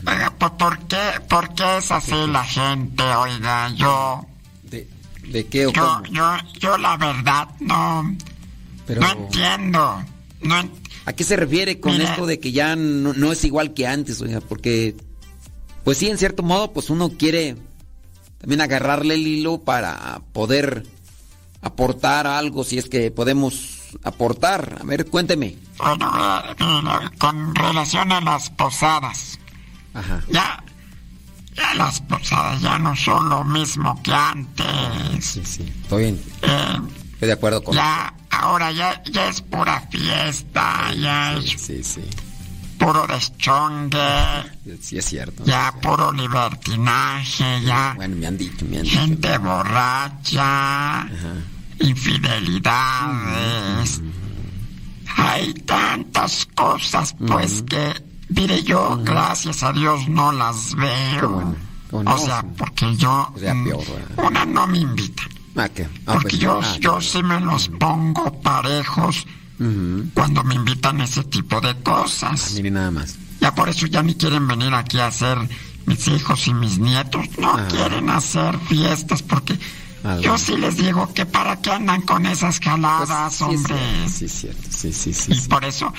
Pues, ¿por, qué, ¿Por qué es así la gente, oiga? Yo... ¿De, de qué o yo, Yo, yo la verdad no... No entiendo. No, ¿A qué se refiere con Mira. esto de que ya no, no es igual que antes, oiga? Porque, pues sí, en cierto modo, pues uno quiere también agarrarle el hilo para poder aportar algo, si es que podemos aportar. A ver, cuénteme. Bueno, eh, con relación a las posadas. Ajá. Ya, ya las posadas ya no son lo mismo que antes. Sí, sí. Estoy bien. Eh, Estoy de acuerdo con ya, ahora ya, ya es pura fiesta, ya es Sí, sí. Puro deschongue, Sí, es cierto. ya puro libertinaje, ya Bueno, me han dicho, me han dicho. gente borracha, infidelidades. Hay tantas cosas, pues que, mire, yo, gracias a Dios, no las veo. O sea, porque yo, O sea, mm, peor, ¿verdad? una no me invita. Ah. Ah, Porque pues, yo, ah, yo sí me los pongo parejos cuando me invitan ese tipo de cosas. Mire nada más. Ya por eso ya ni quieren venir aquí a hacer mis hijos y mis nietos. No Ah. quieren hacer fiestas porque Algo. yo sí les digo que para qué andan con esas jaladas, Pues, sí, hombre. Sí, cierto. Sí, sí, sí. Y sí. por eso,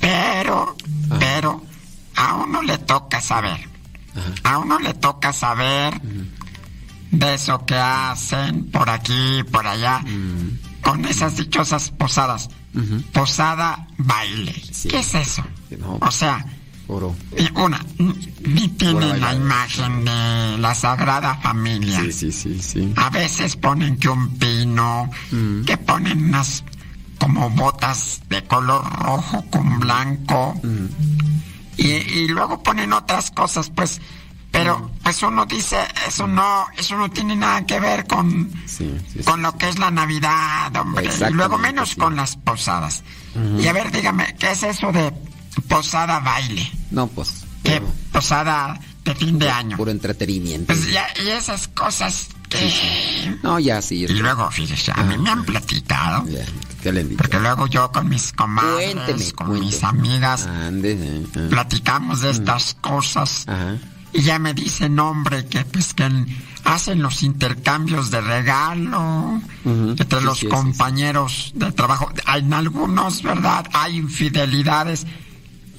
pero, Ah. pero, a uno le toca saber. A uno le toca saber de eso que hacen por aquí, por allá, Mm. con esas dichosas posadas. Posada baile. Sí. ¿Qué es eso? No, O sea, Oro. una, ni tiene la imagen de la Sagrada Familia. Sí, sí, sí, sí. A veces ponen que un pino, Mm. que ponen unas como botas de color rojo con blanco. Mm. Y, y luego ponen otras cosas, pues. Pero pues uno dice, eso no, eso no tiene nada que ver con, Sí, sí, sí. con lo que es la Navidad, hombre. Y luego menos con las posadas. Y a ver, dígame, ¿qué es eso de posada baile? No, pues. ¿Qué posada de fin de año? Puro entretenimiento. Pues ya, y esas cosas que... No, ya sí. Y luego, fíjese, a mí me han platicado. Ya, ¿Qué le han dicho? Porque luego yo con mis comadres, Cuénteme, con cuénteme. mis amigas, eh, eh. platicamos de estas cosas. Ajá. Y ya me dicen, hombre, que pues que hacen los intercambios de regalo entre Sí, los sí, sí, compañeros de trabajo. En algunos, ¿verdad? Hay infidelidades.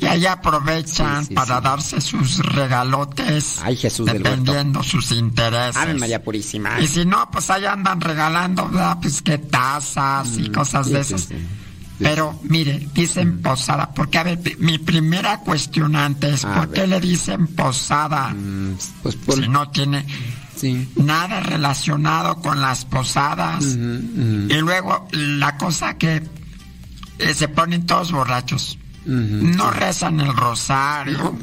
Y ahí aprovechan para darse sus regalotes. Ay, Jesús del. Dependiendo sus intereses. Ave María Purísima. Y si no, pues ahí andan regalando, ¿verdad? Pues que tazas y cosas Mm, sí, de esas. Pero mire, dicen posada, porque a ver, mi primera cuestionante es ¿por qué le dicen posada? Mm, Pues por. Si no tiene Sí. nada relacionado con las posadas. Y luego la cosa que eh, se ponen todos borrachos. No rezan el rosario.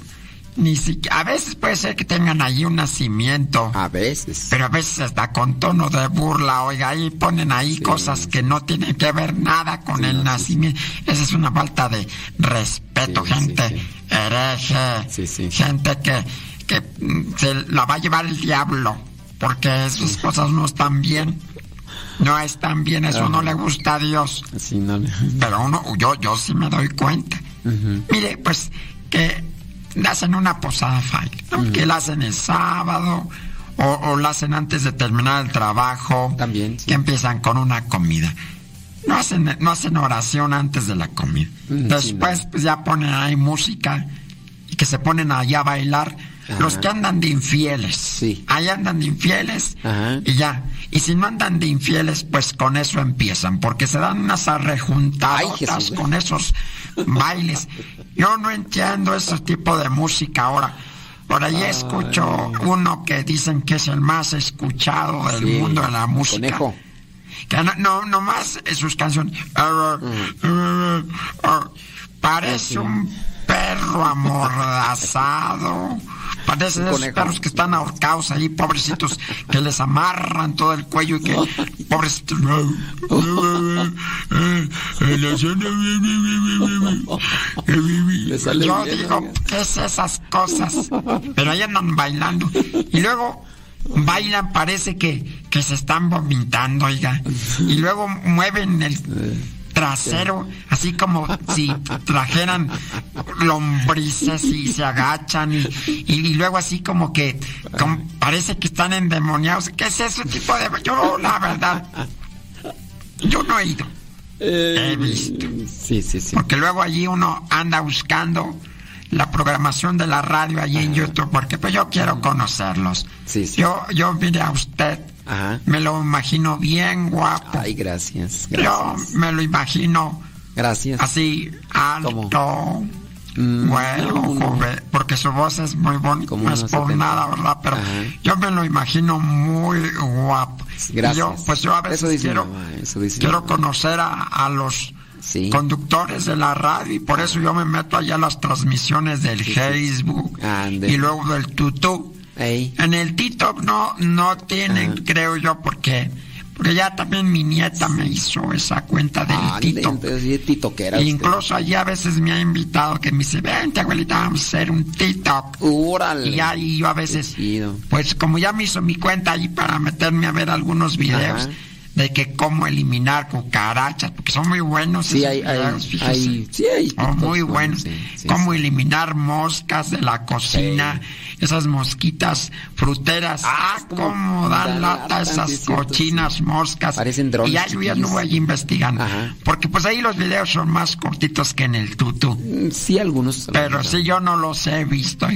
Ni siquiera, a veces puede ser que tengan allí un nacimiento. A veces. Pero a veces hasta con tono de burla, oiga, ahí ponen ahí cosas que no tienen que ver nada con el nacimiento. Esa es una falta de respeto, gente hereje, Sí, sí. gente que, que mm, se la va a llevar el diablo, porque esas cosas no están bien. No están bien, eso no le gusta a Dios. No le. Pero uno, yo, yo sí me doy cuenta. Mire, pues que hacen una posada baile, ¿no? que la hacen el sábado o, o la hacen antes de terminar el trabajo. También, sí. Que empiezan con una comida. No hacen, no hacen oración antes de la comida. Mm, sí, Después, pues ya ponen ahí música y que se ponen allá a bailar. Ajá. Los que andan de infieles. Sí. Ahí andan de infieles Ajá. y ya. Y si no andan de infieles, pues con eso empiezan, porque se dan unas arrejuntadas con esos bailes. Yo no entiendo ese tipo de música ahora. Por ahí escucho uno que dicen que es el más escuchado del Sí. mundo de la música. Conejo. Que no, no nomás sus canciones. Parece un perro amordazado. Parece de esos perros que están ahorcados ahí, pobrecitos, que les amarran todo el cuello y que, pobrecitos. Le sale Yo bien, digo. ¿qué es esas cosas? Pero ahí andan bailando. Y luego bailan, parece que, que se están vomitando, oiga. Y luego mueven el trasero, así como si trajeran lombrices y se agachan y, y- y luego así como que como parece que están endemoniados. ¿Qué es ese tipo de... Yo, la verdad, yo no he ido. He visto. Sí, sí, sí. Porque luego allí uno anda buscando la programación de la radio allí en YouTube, porque pues yo quiero conocerlos. Sí, sí. Yo, yo mire a usted, Ajá. me lo imagino bien guapo. Ay, gracias. Yo me lo imagino Gracias. así alto, Mm, bueno, no, no. joven, porque su voz es muy bonita, no es por 70. nada, ¿verdad? Pero yo me lo imagino muy guapo. Y Gracias. yo, pues yo a veces quiero, mamá, quiero conocer a, a los Sí. conductores de la radio y por eso yo me meto allá a las transmisiones del Facebook Ande. y luego del tutú. Ey. En el TikTok no, no tienen, Ajá. creo yo, porque, porque ya también mi nieta me hizo esa cuenta del Ande, TikTok. E incluso allí a veces me ha invitado que me dice, vente abuelita, vamos a hacer un TikTok. Órale. Y ahí yo a veces, pues como ya me hizo mi cuenta ahí para meterme a ver algunos videos Ajá. De que cómo eliminar cucarachas, porque son muy buenos Sí, esos hay, hay, videos, hay, sí, hay muy buenos. sí, sí, cómo eliminar moscas de la cocina, esas mosquitas fruteras. Ah, como cómo dan lata esas cierto, cochinas moscas. Parecen drones Y ahí yo ya chiquillos. anduve allí investigando. Ajá. Porque pues ahí los videos son más cortitos que en el tutú. Mm, Sí, algunos. Pero sí yo no los he visto.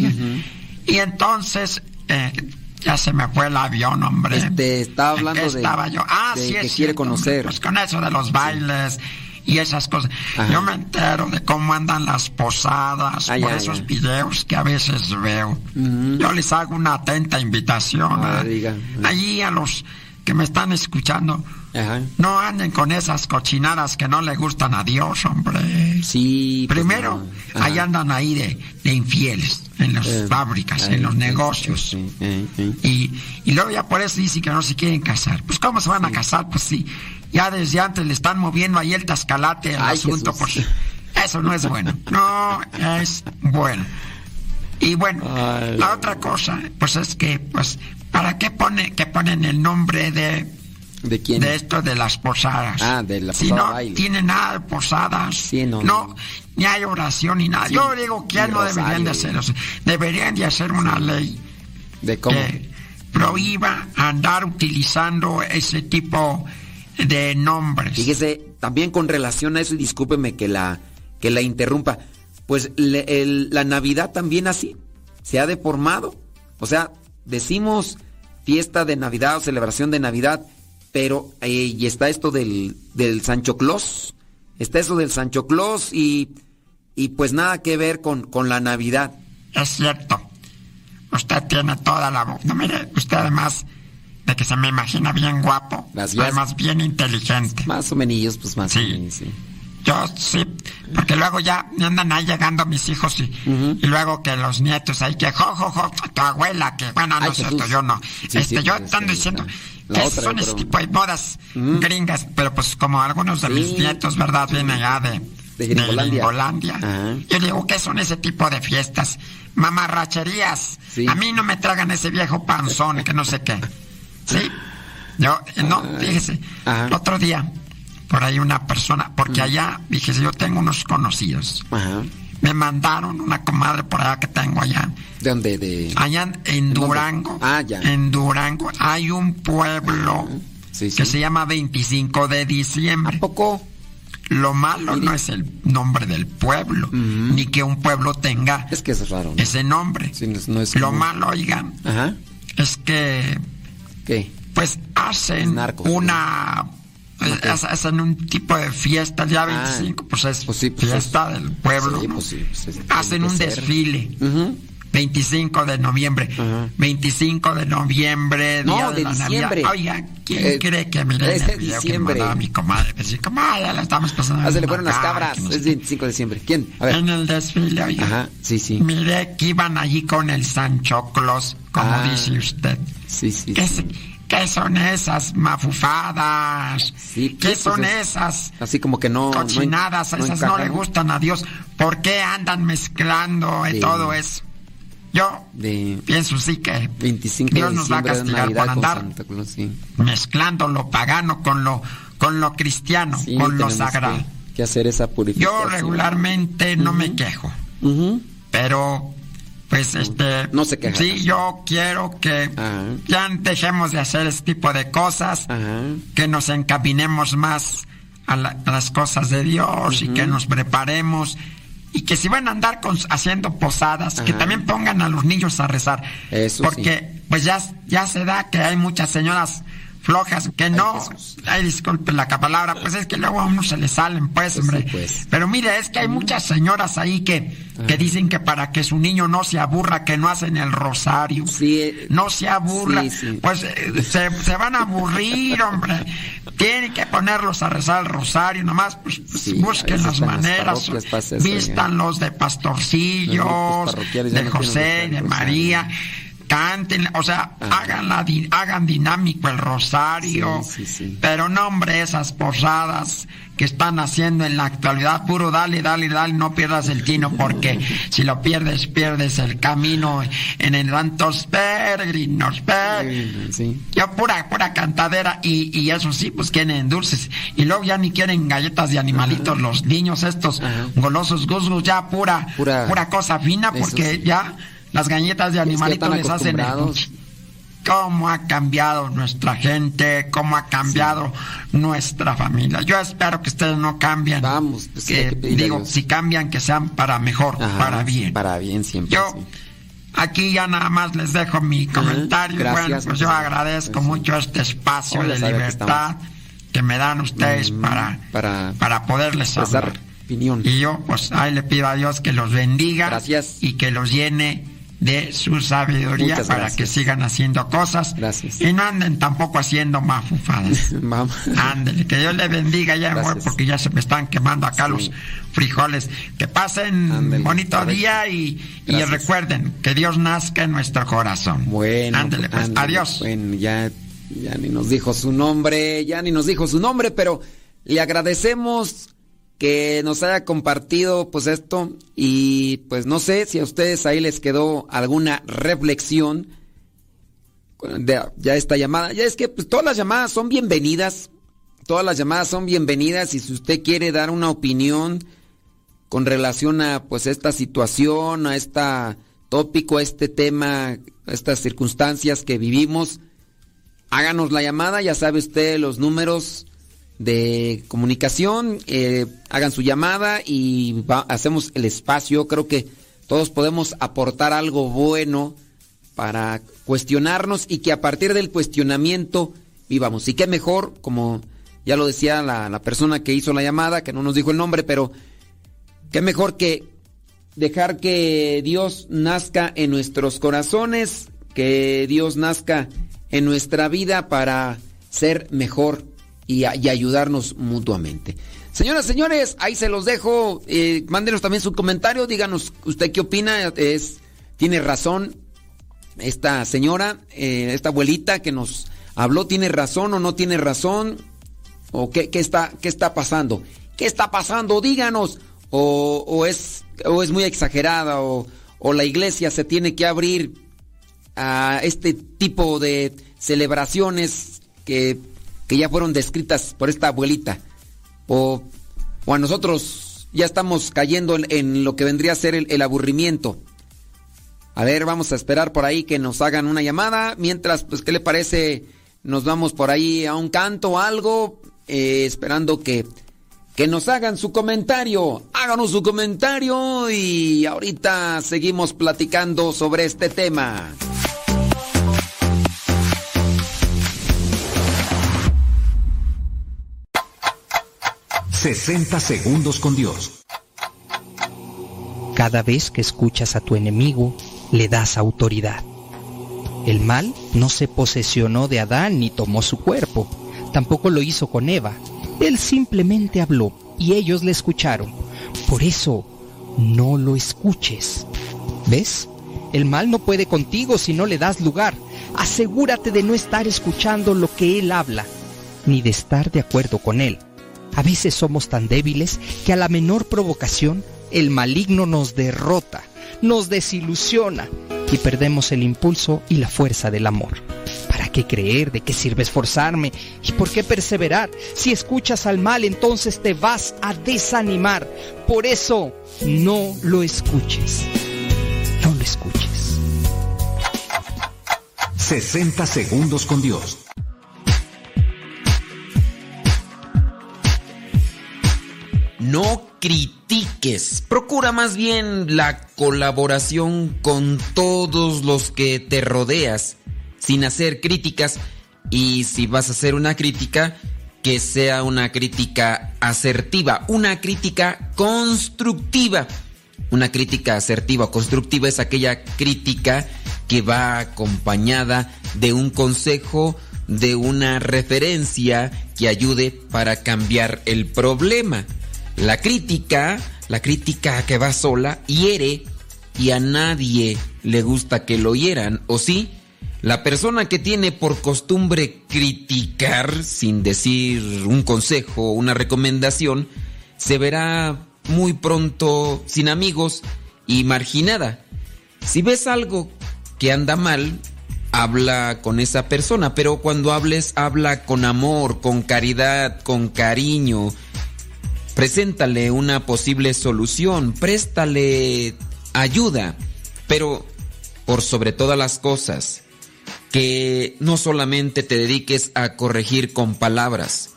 Y entonces, eh, ya se me fue el avión, hombre. Este, está ¿En hablando qué de- estaba yo? Ah, de sí, que es quiere cierto, hombre, conocer. Pues con eso de los bailes y esas cosas. Ajá. Yo me entero de cómo andan las posadas por esos videos que a veces veo. Yo les hago una atenta invitación. Ah, diga. Allí a los que me están escuchando. Ajá. No anden con esas cochinadas que no le gustan a Dios, hombre. Sí. pues Primero, no. Ahí andan ahí de, de infieles, en las Eh, fábricas, en los negocios. eh, eh. Y, y luego ya por eso dicen que no se quieren casar. Pues ¿cómo se van a casar? Pues sí, ya desde antes le están moviendo ahí el tascalate al Ay, asunto. Pues eso no es bueno. No es bueno. Y bueno, Ay, la otra cosa, pues es que, pues, ¿para qué pone, que ponen el nombre de, ¿De quién? de esto de las posadas? Ah, de la Si posada no baile. tiene nada de posadas. Sí, no, no, no. ni hay oración ni nada. Sí, Yo digo que ya no deberían de hacer eso. Deberían de hacer una ley ¿De cómo? que prohíba andar utilizando ese tipo de nombres. Fíjese, también con relación a eso, y discúlpeme que la, que la interrumpa, pues le- el- la Navidad también así se ha deformado. O sea, decimos fiesta de Navidad o celebración de Navidad, pero eh, y está esto del, del Sancho Claus, está eso del Sancho Claus y, y pues nada que ver con, con la Navidad. Es cierto. Usted tiene toda la voz. No, mire, usted además de que se me imagina bien guapo, Gracias. además bien inteligente. Más o menos, pues más Sí. o menos, sí. Yo sí, porque luego ya me andan ahí llegando mis hijos y, y luego que los nietos ahí que jo, jo, jo, tu abuela, que bueno, no Ay, es cierto, Jesús. yo no. Sí, este, sí, yo pues, ando sí, diciendo la que otra, son ese tipo de bodas gringas, pero pues como algunos de mis nietos, ¿verdad? Vienen allá de, De. Ajá. Yo digo, ¿qué son ese tipo de fiestas? Mamarracherías. A mí no me tragan ese viejo panzón que no sé qué. ¿Sí? Yo, no, fíjese, otro día, por ahí una persona, porque allá, fíjese, yo tengo unos conocidos. Ajá. Me mandaron una comadre por allá que tengo allá. ¿De dónde? De... Allá en-? Durango. Ah, ya. En Durango hay un pueblo Sí, sí. que se llama 25 de diciembre. poco? Lo malo no es el nombre del pueblo, ni que un pueblo tenga Es que es raro, ¿no? ese nombre. Sí, no es- Lo malo, oigan, Ajá. es que ¿Qué? pues Es hacen narco. una hace- hacen un tipo de fiesta el día 25 pues es Pues sí, pues es- fiesta del pueblo Sí, ¿no? pues sí, pues es- hacen un que ser. desfile Ujú. 25 de noviembre Ajá. 25 de noviembre No, día de la diciembre. Navidad. oiga ¿quién Eh, cree que mire es el de video que diciembre. mandaba mi comadre Me dice, comadre ya la estamos pasando Ah, se le fueron las cabras. que no Es 25 de diciembre. ¿Quién? A ver. en el desfile oiga Ajá, sí, sí. Miré que iban allí con el Sancho Claus, como Ah. dice usted. Sí, sí. ¿Qué, sí. es- qué son esas mafufadas? Sí, ¿Qué pues, son es- esas Así como que no. cochinadas? no esas no, le gustan a Dios. ¿Por qué andan mezclando Sí. todo eso? Yo De pienso sí que 25 Dios de nos va a de castigar por andar Santa Claus, sí. mezclando lo pagano con lo, con lo cristiano, Sí, con lo sagrado. Que, que hacer esa purificación. Yo regularmente no me quejo. Pero, pues, este. No se queja. Sí, yo quiero que Ajá. ya dejemos de hacer ese tipo de cosas, Ajá. que nos encaminemos más a, la- a las cosas de Dios y que nos preparemos. Y que si van a andar con- haciendo posadas, que también pongan a los niños a rezar. Eso Porque pues ya, ya se da que hay muchas señoras flojas que no, ay disculpe la palabra, pues es que luego a uno se le salen, pues, hombre. Pero mire, es que hay muchas señoras ahí que, que dicen que para que su niño no se aburra, que no hacen el rosario. no se aburra. sí. Pues eh, se, se van a aburrir, hombre. Tienen que ponerlos a rezar el rosario, nomás, pues, pues, busquen las las maneras, eso, vístanlos de Los pastorcillos, de José, de rosario. Canten, o sea, hagan, la hagan dinámico el rosario, pero no, hombre, esas posadas que están haciendo en la actualidad, puro dale, dale, dale, no pierdas el tino, porque si lo pierdes, pierdes el camino en el tantos peregrinos, peregrinos. Yo pura, pura cantadera, y, y eso sí, pues quieren dulces, y luego ya ni quieren galletas de animalitos, los niños estos golosos gusgos, ya pura, Pura- pura cosa fina, porque ya las galletas de Es que están les hacen el cómo ha cambiado nuestra gente, cómo ha cambiado nuestra familia. Yo espero que ustedes no cambien. Vamos, pues que a digo, si cambian, que sean para mejor, Ajá, para bien. Para bien siempre. Yo aquí ya nada más les dejo mi comentario. gracias, bueno, pues yo muchas agradezco mucho este espacio de que libertad que me dan ustedes para, Mm, para, para poderles expresar hablar. Y yo, pues, ahí le pido a Dios que los bendiga y que los llene de su sabiduría Muchas para gracias. que sigan haciendo cosas y no anden tampoco haciendo mafufadas. Ándele, que Dios le bendiga ya Gracias. porque ya se me están quemando acá los frijoles. Que pasen bonito correcto. día y, y Gracias. recuerden que Dios nazca en nuestro corazón. Bueno, Ándele, pues, ándale. adiós. Bueno, ya, ya ni nos dijo su nombre, ya ni nos dijo su nombre, pero le agradecemos que nos haya compartido pues esto. Y pues no sé si a ustedes ahí les quedó alguna reflexión de ya esta llamada. Ya es que pues todas las llamadas son bienvenidas, todas las llamadas son bienvenidas y si usted quiere dar una opinión con relación a pues esta situación, a este tópico, a este tema, a estas circunstancias que vivimos, háganos la llamada, ya sabe usted los números de comunicación, eh, hagan su llamada y hacemos el espacio. Creo que todos podemos aportar algo bueno para cuestionarnos y que a partir del cuestionamiento vivamos. Y qué mejor, como ya lo decía la, la persona que hizo la llamada, que no nos dijo el nombre, pero qué mejor que dejar que Dios nazca en nuestros corazones, que Dios nazca en nuestra vida para ser mejor y, ayudarnos mutuamente. Señoras, señores, ahí se los dejo. Eh, mándenos también su comentario. Díganos usted qué opina. Es, tiene razón esta señora, eh, esta abuelita que nos habló. ¿Tiene razón o no tiene razón? ¿O qué, qué está, qué está pasando? ¿Qué está pasando? Díganos. O, o es, o es muy exagerada. O, o la iglesia se tiene que abrir a este tipo de celebraciones que, que ya fueron descritas por esta abuelita. O, o a nosotros ya estamos cayendo en, lo que vendría a ser el, el aburrimiento. A ver, vamos a esperar por ahí que nos hagan una llamada. Mientras, pues, ¿qué le parece? Nos vamos por ahí a un canto o algo, eh, esperando que, que nos hagan su comentario. Háganos su comentario y ahorita seguimos platicando sobre este tema. 60 segundos con Dios. Cada vez que escuchas a tu enemigo, le das autoridad. El mal no se posesionó de Adán ni tomó su cuerpo. Tampoco lo hizo con Eva. Él simplemente habló y ellos le escucharon. Por eso, no lo escuches. ¿Ves? El mal no puede contigo si no le das lugar. Asegúrate de no estar escuchando lo que él habla, ni de estar de acuerdo con él. A veces somos tan débiles que a la menor provocación el maligno nos derrota, nos desilusiona y perdemos el impulso y la fuerza del amor. ¿Para qué creer? ¿De qué sirve esforzarme? ¿Y por qué perseverar? Si escuchas al mal, entonces te vas a desanimar. Por eso, no lo escuches. No lo escuches. 60 segundos con Dios. No critiques. Procura más bien la colaboración con todos los que te rodeas, sin hacer críticas. Y si vas a hacer una crítica, que sea una crítica asertiva, una crítica constructiva. Una crítica asertiva o constructiva es aquella crítica que va acompañada de un consejo, de una referencia que ayude para cambiar el problema. La crítica, la crítica que va sola, hiere y a nadie le gusta que lo hieran, ¿o sí? La persona que tiene por costumbre criticar sin decir un consejo o una recomendación, se verá muy pronto sin amigos y marginada. Si ves algo que anda mal, habla con esa persona, pero cuando hables, habla con amor, con caridad, con cariño. Preséntale una posible solución, préstale ayuda, pero por sobre todas las cosas, que no solamente te dediques a corregir con palabras,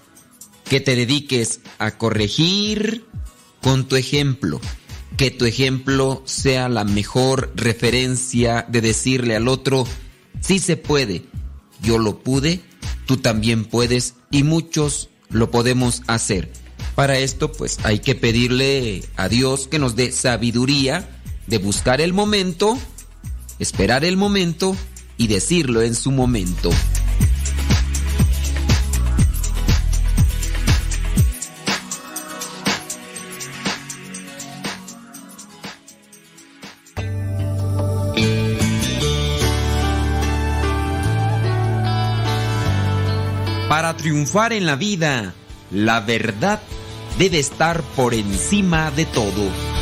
que te dediques a corregir con tu ejemplo, que tu ejemplo sea la mejor referencia de decirle al otro, sí se puede, yo lo pude, tú también puedes y muchos lo podemos hacer. Para esto pues hay que pedirle a Dios que nos dé sabiduría de buscar el momento, esperar el momento y decirlo en su momento. Para triunfar en la vida, la verdad debe estar por encima de todo.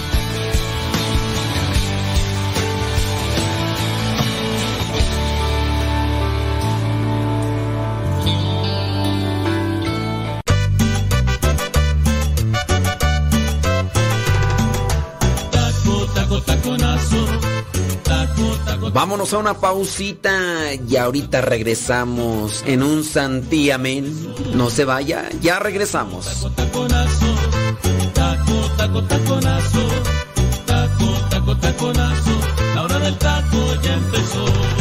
Vámonos a una pausita y ahorita regresamos en un santiamén. No se vaya, ya regresamos. Taco, taco, taconazo, taco, taco, taconazo, la hora del taco ya empezó.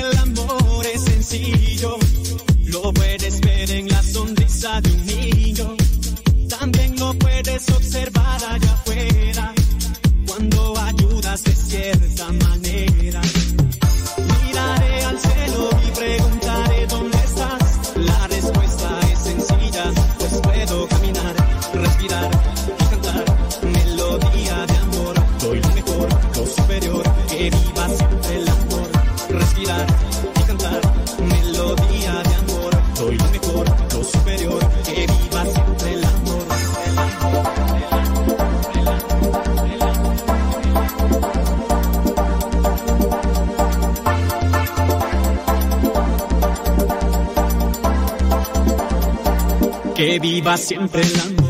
Viva siempre amor.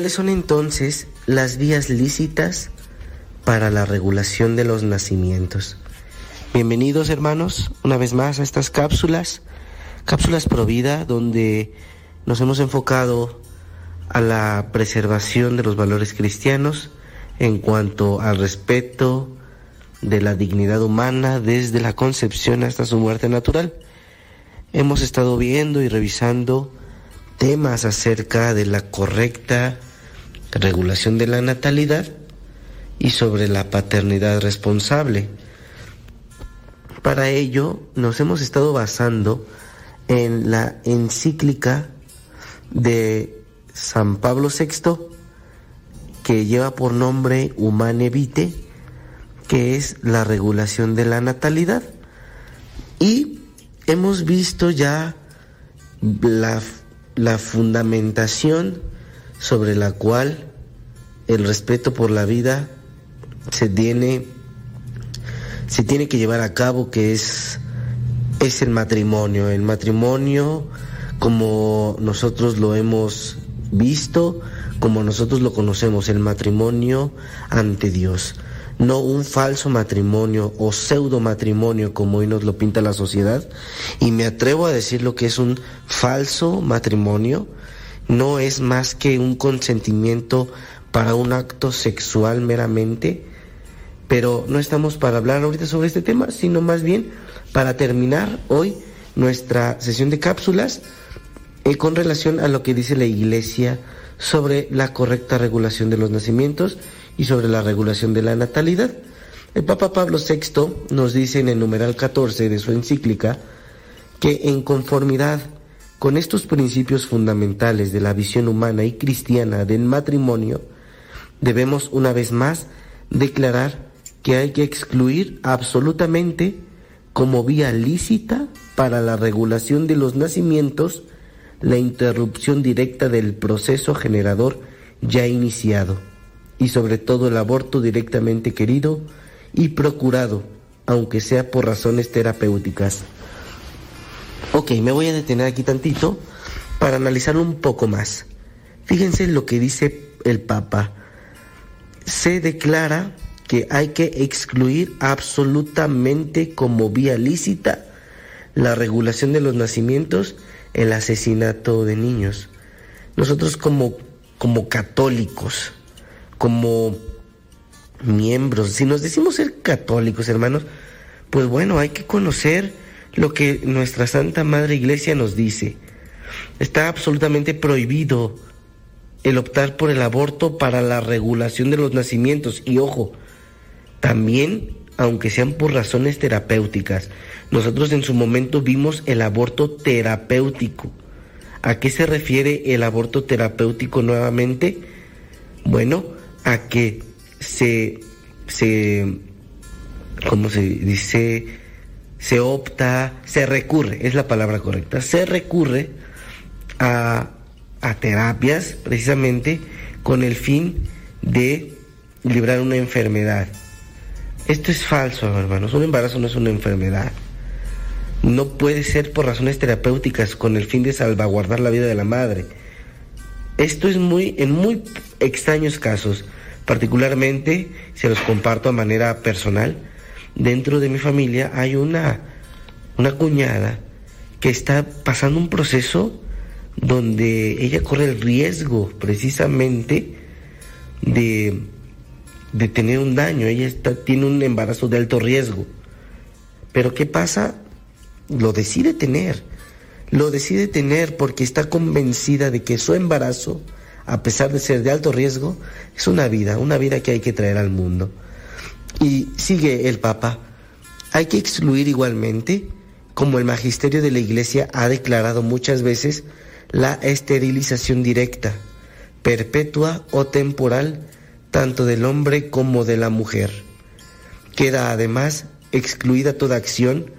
¿Cuáles son entonces las vías lícitas para la regulación de los nacimientos? Bienvenidos hermanos una vez más a estas cápsulas, cápsulas pro vida donde nos hemos enfocado a la preservación de los valores cristianos en cuanto al respeto de la dignidad humana desde la concepción hasta su muerte natural. Hemos estado viendo y revisando temas acerca de la correcta regulación de la natalidad y sobre la paternidad responsable. Para ello nos hemos estado basando en la encíclica de San Pablo VI que lleva por nombre Humane Vitae, que es la regulación de la natalidad. Y hemos visto ya la, la fundamentación sobre la cual el respeto por la vida se tiene, se tiene que llevar a cabo, que es, es el matrimonio. El matrimonio, como nosotros lo hemos visto, como nosotros lo conocemos, el matrimonio ante Dios. No un falso matrimonio o pseudo matrimonio como hoy nos lo pinta la sociedad. Y me atrevo a decir lo que es un falso matrimonio. No es más que un consentimiento para un acto sexual meramente. Pero no estamos para hablar ahorita sobre este tema, sino más bien para terminar hoy nuestra sesión de cápsulas eh, con relación a lo que dice la Iglesia sobre la correcta regulación de los nacimientos y sobre la regulación de la natalidad. El Papa Pablo VI nos dice en el numeral 14 de su encíclica que en conformidad con estos principios fundamentales de la visión humana y cristiana del matrimonio, debemos una vez más declarar que hay que excluir absolutamente como vía lícita para la regulación de los nacimientos la interrupción directa del proceso generador ya iniciado y sobre todo el aborto directamente querido y procurado, aunque sea por razones terapéuticas. Ok, me voy a detener aquí tantito para analizarlo un poco más. Fíjense lo que dice el Papa. Se declara que hay que excluir absolutamente como vía lícita la regulación de los nacimientos el asesinato de niños. Nosotros como, como católicos, como miembros, si nos decimos ser católicos, hermanos, pues bueno, hay que conocer lo que nuestra Santa Madre Iglesia nos dice. Está absolutamente prohibido el optar por el aborto para la regulación de los nacimientos. Y ojo, también aunque sean por razones terapéuticas. Nosotros en su momento vimos el aborto terapéutico. ¿A qué se refiere el aborto terapéutico nuevamente? Bueno, a que se, se, ¿cómo se dice? Se opta, se recurre, es la palabra correcta, se recurre a, a terapias precisamente con el fin de librar una enfermedad. Esto es falso, hermanos. Un embarazo no es una enfermedad. No puede ser por razones terapéuticas con el fin de salvaguardar la vida de la madre. Esto es muy, en muy extraños casos, particularmente, se los comparto a manera personal, dentro de mi familia hay una, una cuñada que está pasando un proceso donde ella corre el riesgo precisamente de de tener un daño, ella está, tiene un embarazo de alto riesgo. Pero ¿qué pasa? Lo decide tener. Lo decide tener porque está convencida de que su embarazo, a pesar de ser de alto riesgo, es una vida, una vida que hay que traer al mundo. Y sigue el Papa, hay que excluir igualmente, como el magisterio de la Iglesia ha declarado muchas veces, la esterilización directa, perpetua o temporal tanto del hombre como de la mujer. Queda además excluida toda acción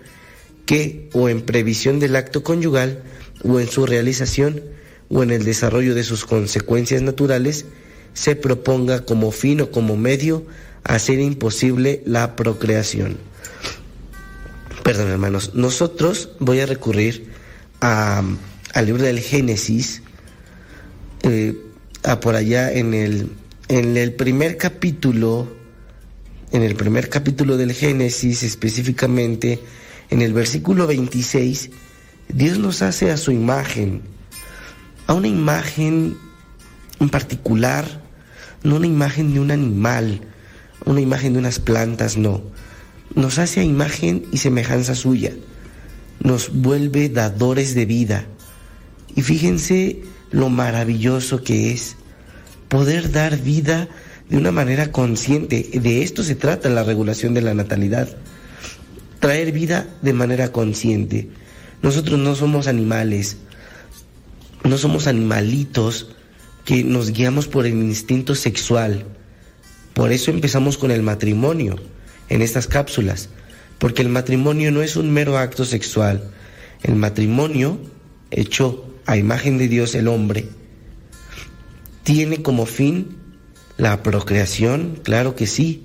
que, o en previsión del acto conyugal, o en su realización, o en el desarrollo de sus consecuencias naturales, se proponga como fin o como medio hacer imposible la procreación. Perdón, hermanos, nosotros voy a recurrir a, al libro del Génesis, eh, a por allá en el en el primer capítulo, en el primer capítulo del Génesis específicamente, en el versículo 26, Dios nos hace a su imagen, a una imagen en particular, no una imagen de un animal, una imagen de unas plantas, no. Nos hace a imagen y semejanza suya. Nos vuelve dadores de vida. Y fíjense lo maravilloso que es poder dar vida de una manera consciente. De esto se trata la regulación de la natalidad. Traer vida de manera consciente. Nosotros no somos animales, no somos animalitos que nos guiamos por el instinto sexual. Por eso empezamos con el matrimonio en estas cápsulas, porque el matrimonio no es un mero acto sexual. El matrimonio, hecho a imagen de Dios el hombre, tiene como fin la procreación, claro que sí,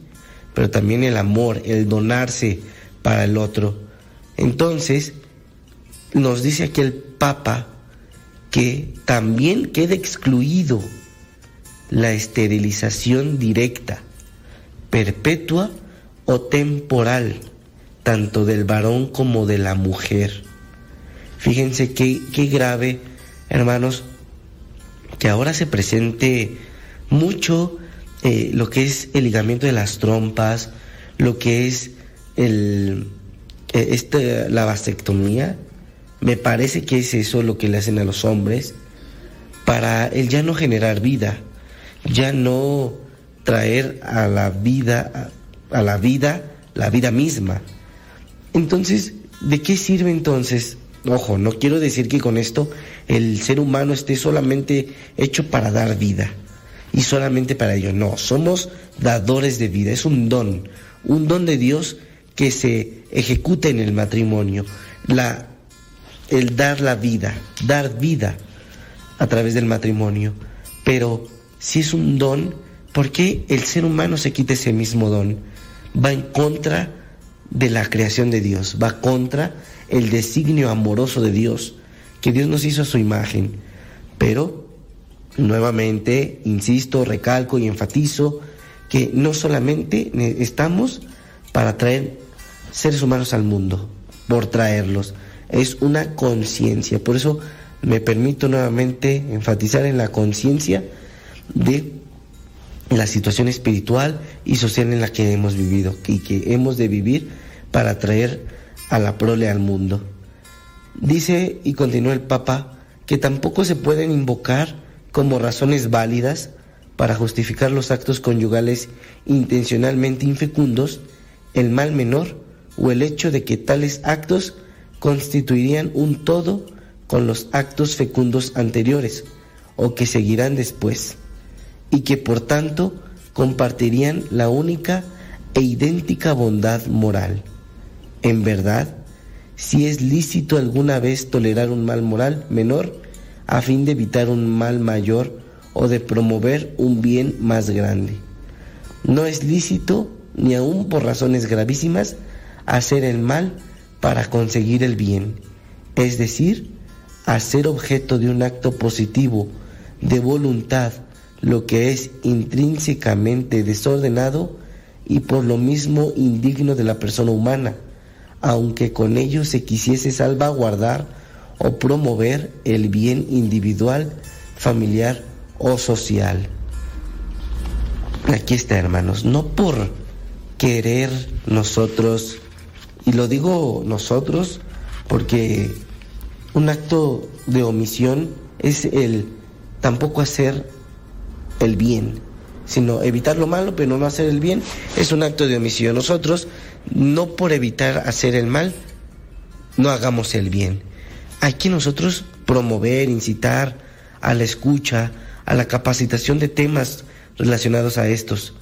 pero también el amor, el donarse para el otro. Entonces, nos dice aquí el Papa que también queda excluido la esterilización directa, perpetua o temporal, tanto del varón como de la mujer. Fíjense qué, qué grave, hermanos, que ahora se presente mucho eh, lo que es el ligamiento de las trompas, lo que es el, eh, este, la vasectomía, me parece que es eso lo que le hacen a los hombres para el ya no generar vida, ya no traer a la vida, a la vida, la vida misma. Entonces, ¿de qué sirve entonces Ojo, no quiero decir que con esto el ser humano esté solamente hecho para dar vida y solamente para ello. No, somos dadores de vida, es un don, un don de Dios que se ejecuta en el matrimonio, la, el dar la vida, dar vida a través del matrimonio. Pero si es un don, ¿por qué el ser humano se quita ese mismo don? Va en contra de la creación de Dios, va contra el designio amoroso de Dios, que Dios nos hizo a su imagen. Pero, nuevamente, insisto, recalco y enfatizo que no solamente estamos para traer seres humanos al mundo, por traerlos, es una conciencia. Por eso me permito nuevamente enfatizar en la conciencia de la situación espiritual y social en la que hemos vivido y que hemos de vivir para traer a la prole al mundo. Dice y continúa el Papa que tampoco se pueden invocar como razones válidas para justificar los actos conyugales intencionalmente infecundos el mal menor o el hecho de que tales actos constituirían un todo con los actos fecundos anteriores o que seguirán después, y que por tanto compartirían la única e idéntica bondad moral. En verdad, si es lícito alguna vez tolerar un mal moral menor a fin de evitar un mal mayor o de promover un bien más grande. No es lícito, ni aun por razones gravísimas, hacer el mal para conseguir el bien, es decir, hacer objeto de un acto positivo de voluntad lo que es intrínsecamente desordenado y por lo mismo indigno de la persona humana, aunque con ello se quisiese salvaguardar o promover el bien individual, familiar o social. Aquí está, hermanos, no por querer nosotros, y lo digo nosotros porque un acto de omisión es el tampoco hacer el bien, sino evitar lo malo, pero no hacer el bien, es un acto de omisión. Nosotros, no por evitar hacer el mal, no hagamos el bien. Hay que nosotros promover, incitar a la escucha, a la capacitación de temas relacionados a estos,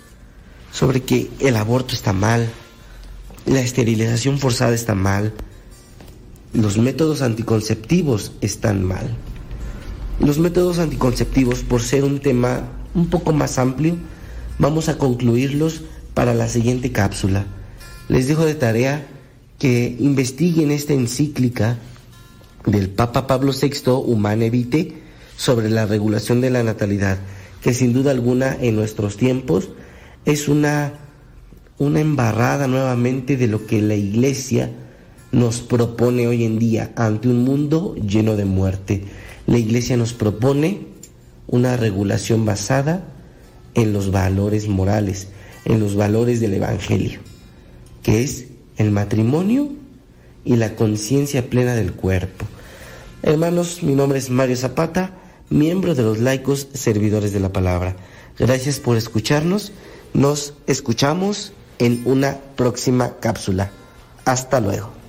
sobre que el aborto está mal, la esterilización forzada está mal, los métodos anticonceptivos están mal. Los métodos anticonceptivos, por ser un tema un poco más amplio, vamos a concluirlos para la siguiente cápsula. Les dejo de tarea que investiguen esta encíclica del Papa Pablo VI, Humane Vitae, sobre la regulación de la natalidad, que sin duda alguna en nuestros tiempos es una, una embarrada nuevamente de lo que la Iglesia nos propone hoy en día ante un mundo lleno de muerte. La Iglesia nos propone una regulación basada en los valores morales, en los valores del Evangelio, que es el matrimonio y la conciencia plena del cuerpo. Hermanos, mi nombre es Mario Zapata, miembro de los laicos servidores de la palabra. Gracias por escucharnos. Nos escuchamos en una próxima cápsula. Hasta luego.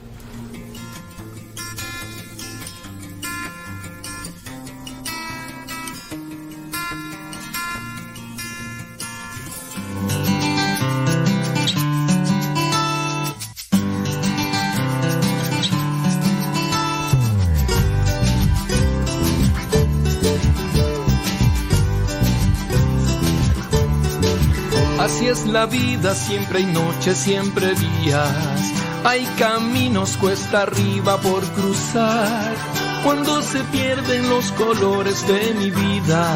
Vida, siempre hay noches, siempre días. Hay caminos cuesta arriba por cruzar. Cuando se pierden los colores de mi vida,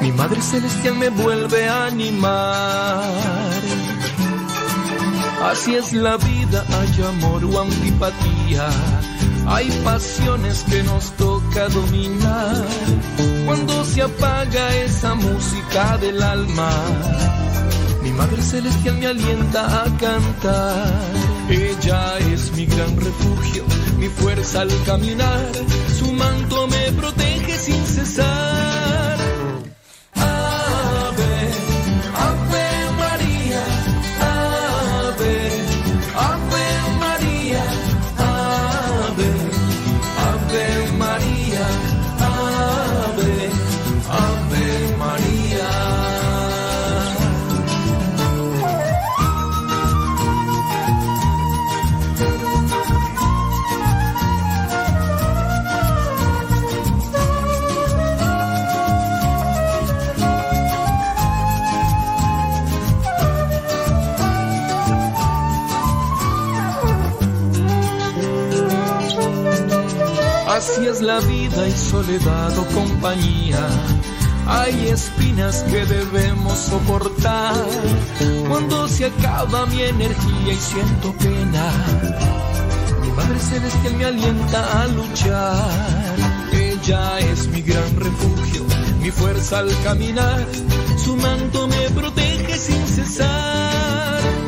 mi Madre Celestial me vuelve a animar. Así es la vida, hay amor o antipatía. Hay pasiones que nos toca dominar. Cuando se apaga esa música del alma, mi Madre Celestial me alienta a cantar. Ella es mi gran refugio, mi fuerza al caminar. Su manto me protege sin cesar. Es la vida y soledad o compañía. Hay espinas que debemos soportar. Cuando se acaba mi energía y siento pena, mi Madre Celestial me alienta a luchar. Ella es mi gran refugio, mi fuerza al caminar. Su manto me protege sin cesar.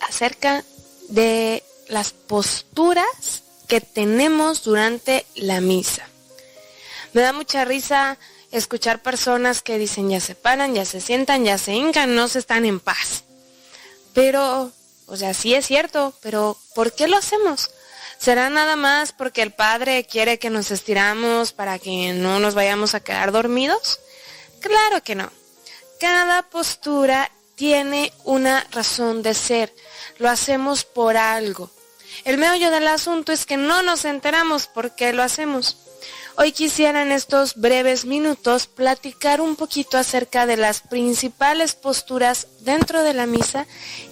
Acerca de las posturas que tenemos durante la misa. Me da mucha risa escuchar personas que dicen ya se paran, ya se sientan, ya se hincan, no se están en paz. Pero, o sea, sí es cierto, pero ¿por qué lo hacemos? ¿Será nada más porque el Padre quiere que nos estiramos para que no nos vayamos a quedar dormidos? Claro que no. Cada postura tiene una razón de ser. Lo hacemos por algo. El meollo del asunto es que no nos enteramos por qué lo hacemos. Hoy quisiera en estos breves minutos platicar un poquito acerca de las principales posturas dentro de la misa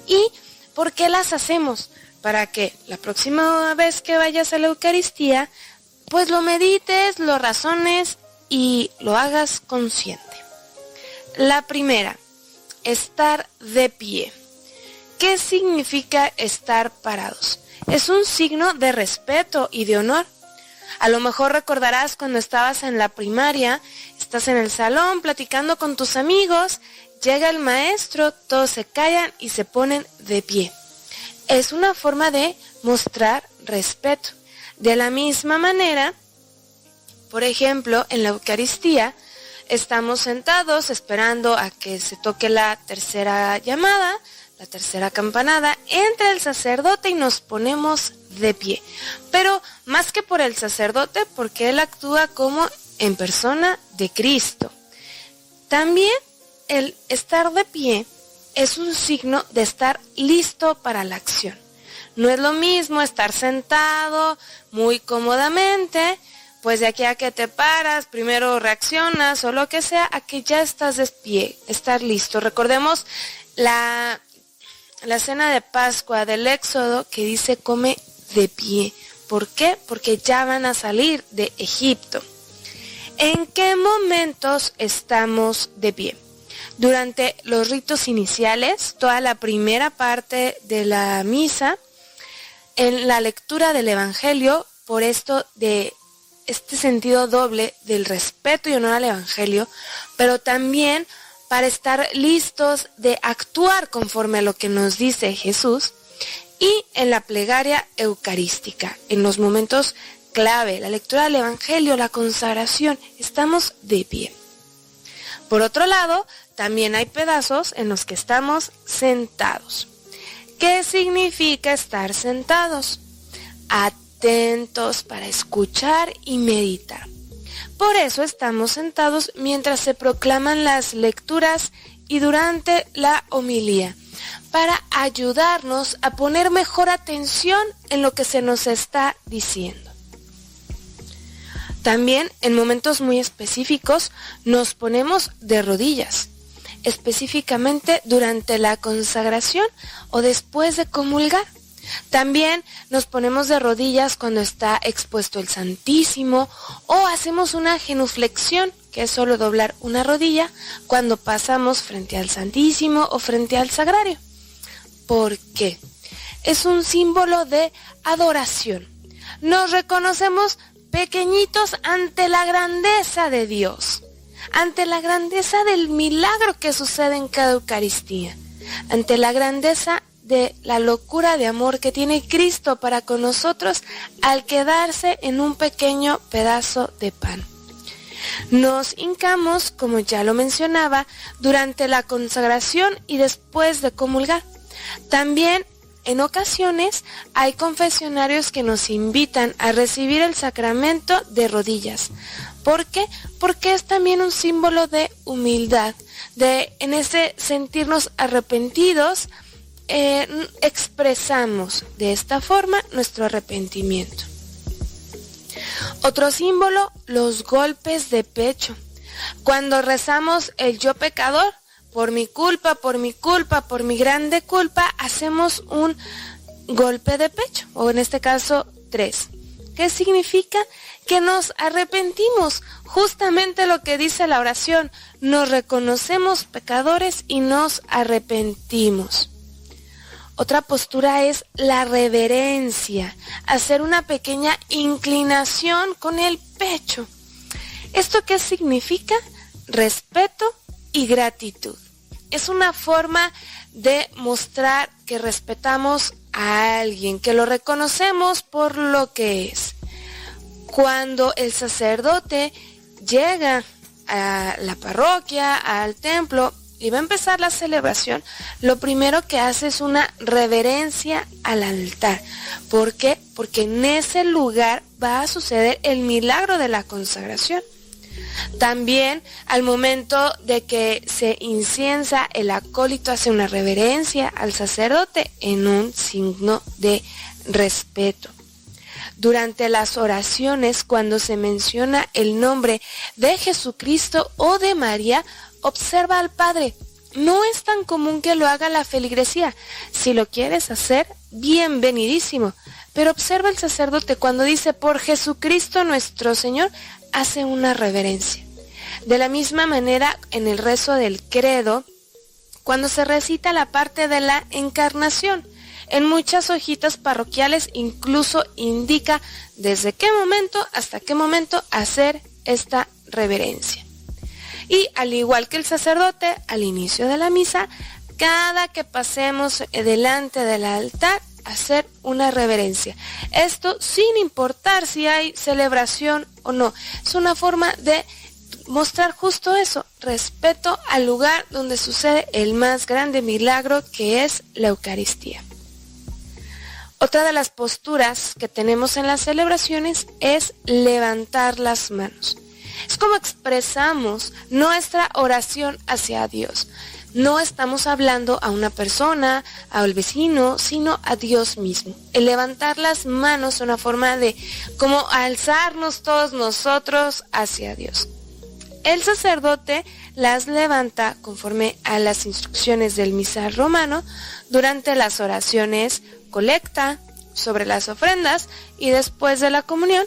y por qué las hacemos, para que la próxima vez que vayas a la Eucaristía, pues lo medites, lo razones y lo hagas consciente. La primera, estar de pie. ¿Qué significa estar parados? Es un signo de respeto y de honor. A lo mejor recordarás cuando estabas en la primaria, estás en el salón platicando con tus amigos, llega el maestro, todos se callan y se ponen de pie. Es una forma de mostrar respeto. De la misma manera, por ejemplo, en la Eucaristía, estamos sentados esperando a que se toque la tercera llamada, la tercera campanada, entra el sacerdote y nos ponemos de pie. Pero más que por el sacerdote, porque él actúa como en persona de Cristo. También el estar de pie es un signo de estar listo para la acción. No es lo mismo estar sentado muy cómodamente, pues de aquí a que te paras, primero reaccionas o lo que sea, a que ya estás de pie, estar listo. Recordemos la la cena de Pascua del Éxodo que dice come de pie. ¿Por qué? Porque ya van a salir de Egipto. ¿En qué momentos estamos de pie? Durante los ritos iniciales, toda la primera parte de la misa, en la lectura del Evangelio, por esto de este sentido doble del respeto y honor al Evangelio, pero también para estar listos de actuar conforme a lo que nos dice Jesús y en la plegaria eucarística, en los momentos clave, la lectura del Evangelio, la consagración, estamos de pie. Por otro lado, también hay pedazos en los que estamos sentados. ¿Qué significa estar sentados? Atentos para escuchar y meditar. Por eso estamos sentados mientras se proclaman las lecturas y durante la homilía, para ayudarnos a poner mejor atención en lo que se nos está diciendo. También en momentos muy específicos nos ponemos de rodillas, específicamente durante la consagración o después de comulgar. También nos ponemos de rodillas cuando está expuesto el Santísimo o hacemos una genuflexión, que es solo doblar una rodilla, cuando pasamos frente al Santísimo o frente al Sagrario. ¿Por qué? Es un símbolo de adoración. Nos reconocemos pequeñitos ante la grandeza de Dios, ante la grandeza del milagro que sucede en cada Eucaristía, ante la grandeza de la locura de amor que tiene Cristo para con nosotros al quedarse en un pequeño pedazo de pan. Nos hincamos, como ya lo mencionaba, durante la consagración y después de comulgar. También en ocasiones hay confesionarios que nos invitan a recibir el sacramento de rodillas. ¿Por qué? Porque es también un símbolo de humildad, de en ese sentirnos arrepentidos, eh, expresamos de esta forma nuestro arrepentimiento. Otro símbolo, los golpes de pecho. Cuando rezamos el yo pecador, por mi culpa, por mi culpa, por mi grande culpa, hacemos un golpe de pecho, o en este caso tres. ¿Qué significa? Que nos arrepentimos, justamente lo que dice la oración, nos reconocemos pecadores y nos arrepentimos. Otra postura es la reverencia, hacer una pequeña inclinación con el pecho. ¿Esto qué significa? Respeto y gratitud. es una forma de mostrar que respetamos a alguien, que lo reconocemos por lo que es. Cuando el sacerdote llega a la parroquia, al templo, y va a empezar la celebración, lo primero que hace es una reverencia al altar. ¿Por qué? Porque en ese lugar va a suceder el milagro de la consagración. También al momento de que se inciensa, el acólito hace una reverencia al sacerdote en un signo de respeto. Durante las oraciones, cuando se menciona el nombre de Jesucristo o de María, observa al Padre. No es tan común que lo haga la feligresía. Si lo quieres hacer, bienvenidísimo. Pero observa el sacerdote cuando dice por Jesucristo nuestro Señor, hace una reverencia. De la misma manera, en el rezo del credo, cuando se recita la parte de la encarnación, en muchas hojitas parroquiales incluso indica desde qué momento hasta qué momento hacer esta reverencia. Y al igual que el sacerdote, al inicio de la misa, cada que pasemos delante del altar, hacer una reverencia. Esto sin importar si hay celebración o no. Es una forma de mostrar justo eso, respeto al lugar donde sucede el más grande milagro que es la Eucaristía. Otra de las posturas que tenemos en las celebraciones es levantar las manos. Es como expresamos nuestra oración hacia Dios. No estamos hablando a una persona, al vecino, sino a Dios mismo. El levantar las manos es una forma de como alzarnos todos nosotros hacia Dios. El sacerdote las levanta conforme a las instrucciones del misal romano durante las oraciones colecta sobre las ofrendas y después de la comunión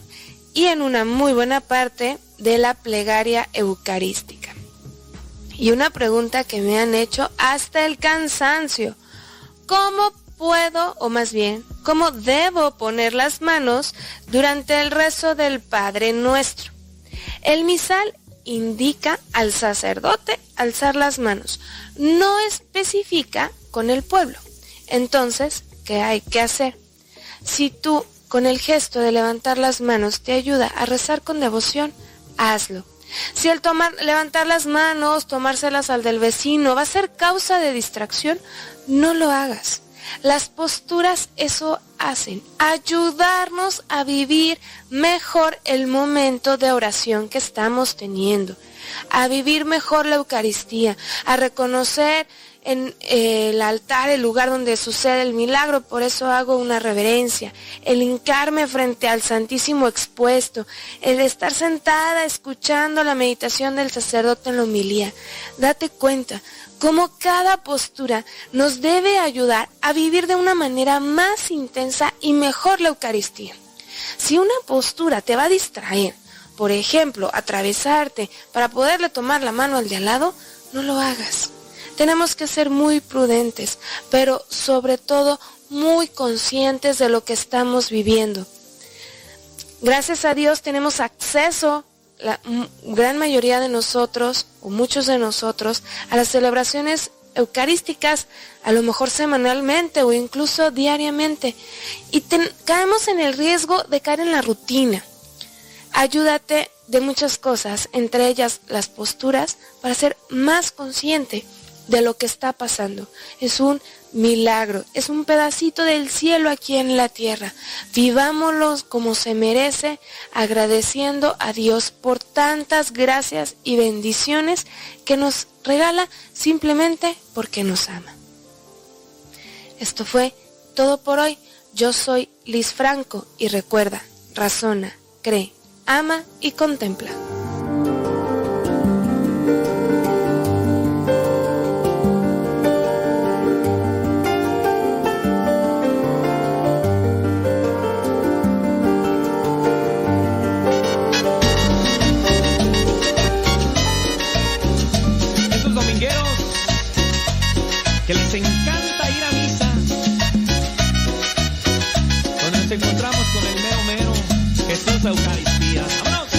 y en una muy buena parte de la plegaria eucarística. Y una pregunta que me han hecho hasta el cansancio. ¿Cómo puedo, o más bien, cómo debo poner las manos durante el rezo del Padre Nuestro? El misal indica al sacerdote alzar las manos, no especifica con el pueblo. Entonces, ¿qué hay que hacer? Si tú con el gesto de levantar las manos te ayuda a rezar con devoción, hazlo. Si el tomar, levantar las manos, tomárselas al del vecino va a ser causa de distracción, no lo hagas. Las posturas eso hacen, ayudarnos a vivir mejor el momento de oración que estamos teniendo, a vivir mejor la Eucaristía, a reconocer en eh, el altar, el lugar donde sucede el milagro, por eso hago una reverencia, el hincarme frente al Santísimo expuesto, el estar sentada escuchando la meditación del sacerdote en la homilía. Date cuenta cómo cada postura nos debe ayudar a vivir de una manera más intensa y mejor la Eucaristía. Si una postura te va a distraer, por ejemplo, atravesarte para poderle tomar la mano al de al lado, no lo hagas tenemos que ser muy prudentes, pero sobre todo muy conscientes de lo que estamos viviendo. Gracias a Dios tenemos acceso, la gran mayoría de nosotros, o muchos de nosotros, a las celebraciones eucarísticas, a lo mejor semanalmente o incluso diariamente. Y caemos en el riesgo de caer en la rutina. Ayúdate de muchas cosas, entre ellas las posturas, para ser más consciente de lo que está pasando. Es un milagro, es un pedacito del cielo aquí en la tierra. Vivámoslo como se merece, agradeciendo a Dios por tantas gracias y bendiciones que nos regala simplemente porque nos ama. Esto fue todo por hoy. Yo soy Liz Franco y recuerda, razona, cree, ama y contempla. Eucaristía. ¡Vámonos!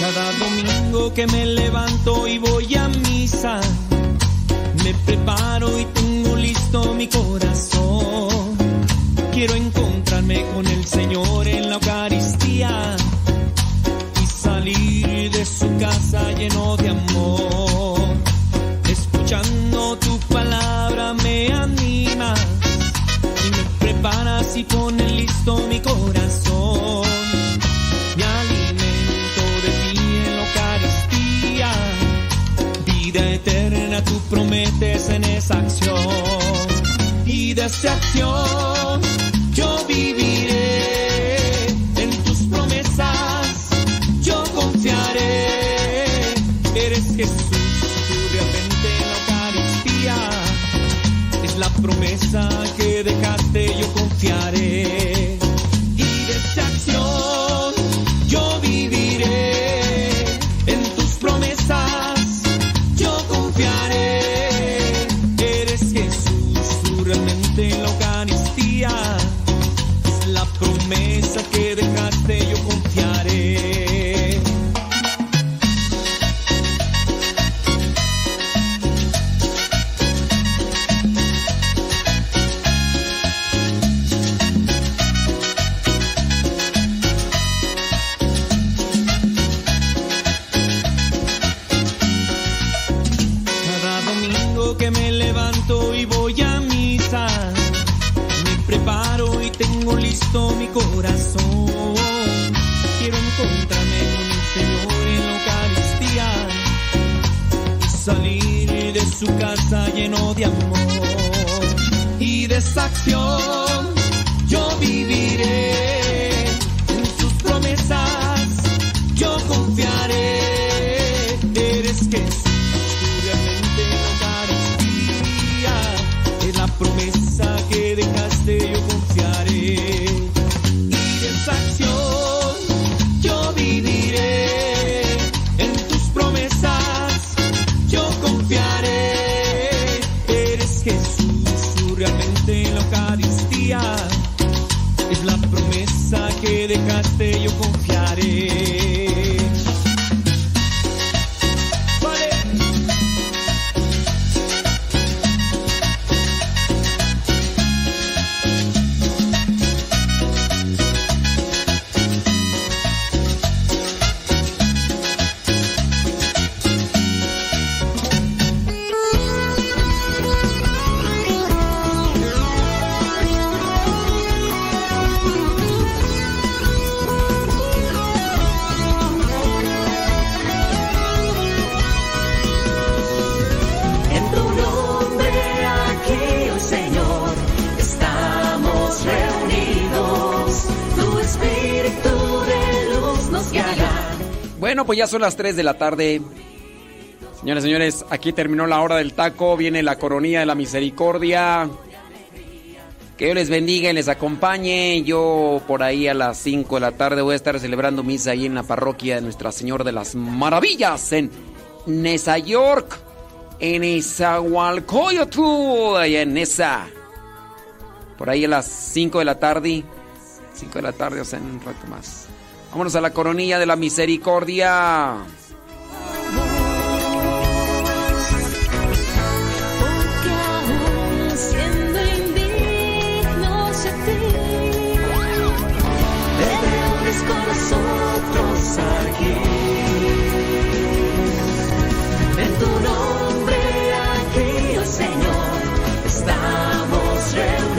Cada domingo que me levanto y voy a misa. Me preparo y tengo listo mi corazón. Quiero encontrarme con el Señor en la Eucaristía y salir de su casa lleno de amor. Escuchando tu palabra me animas y me preparas y pones mi corazón. Me alimento de ti en la Eucaristía, vida eterna tú prometes en esa acción. Y de esa acción yo viviré en tus promesas, yo confiaré. Eres Jesús, tú realmente en la Eucaristía es la promesa que dejaste, yo confiaré. Ya son las 3 de la tarde. Señores, señores, aquí terminó la hora del taco. Viene la coronilla de la misericordia. Que Dios les bendiga y les acompañe. Yo por ahí a las 5 de la tarde voy a estar celebrando misa ahí en la parroquia de Nuestra Señora de las Maravillas en Nesa York. En Nezahualcóyotl, allá en Nesa. Por ahí a las 5 de la tarde. 5 de la tarde, o sea, un rato más. Vámonos a la coronilla de la misericordia.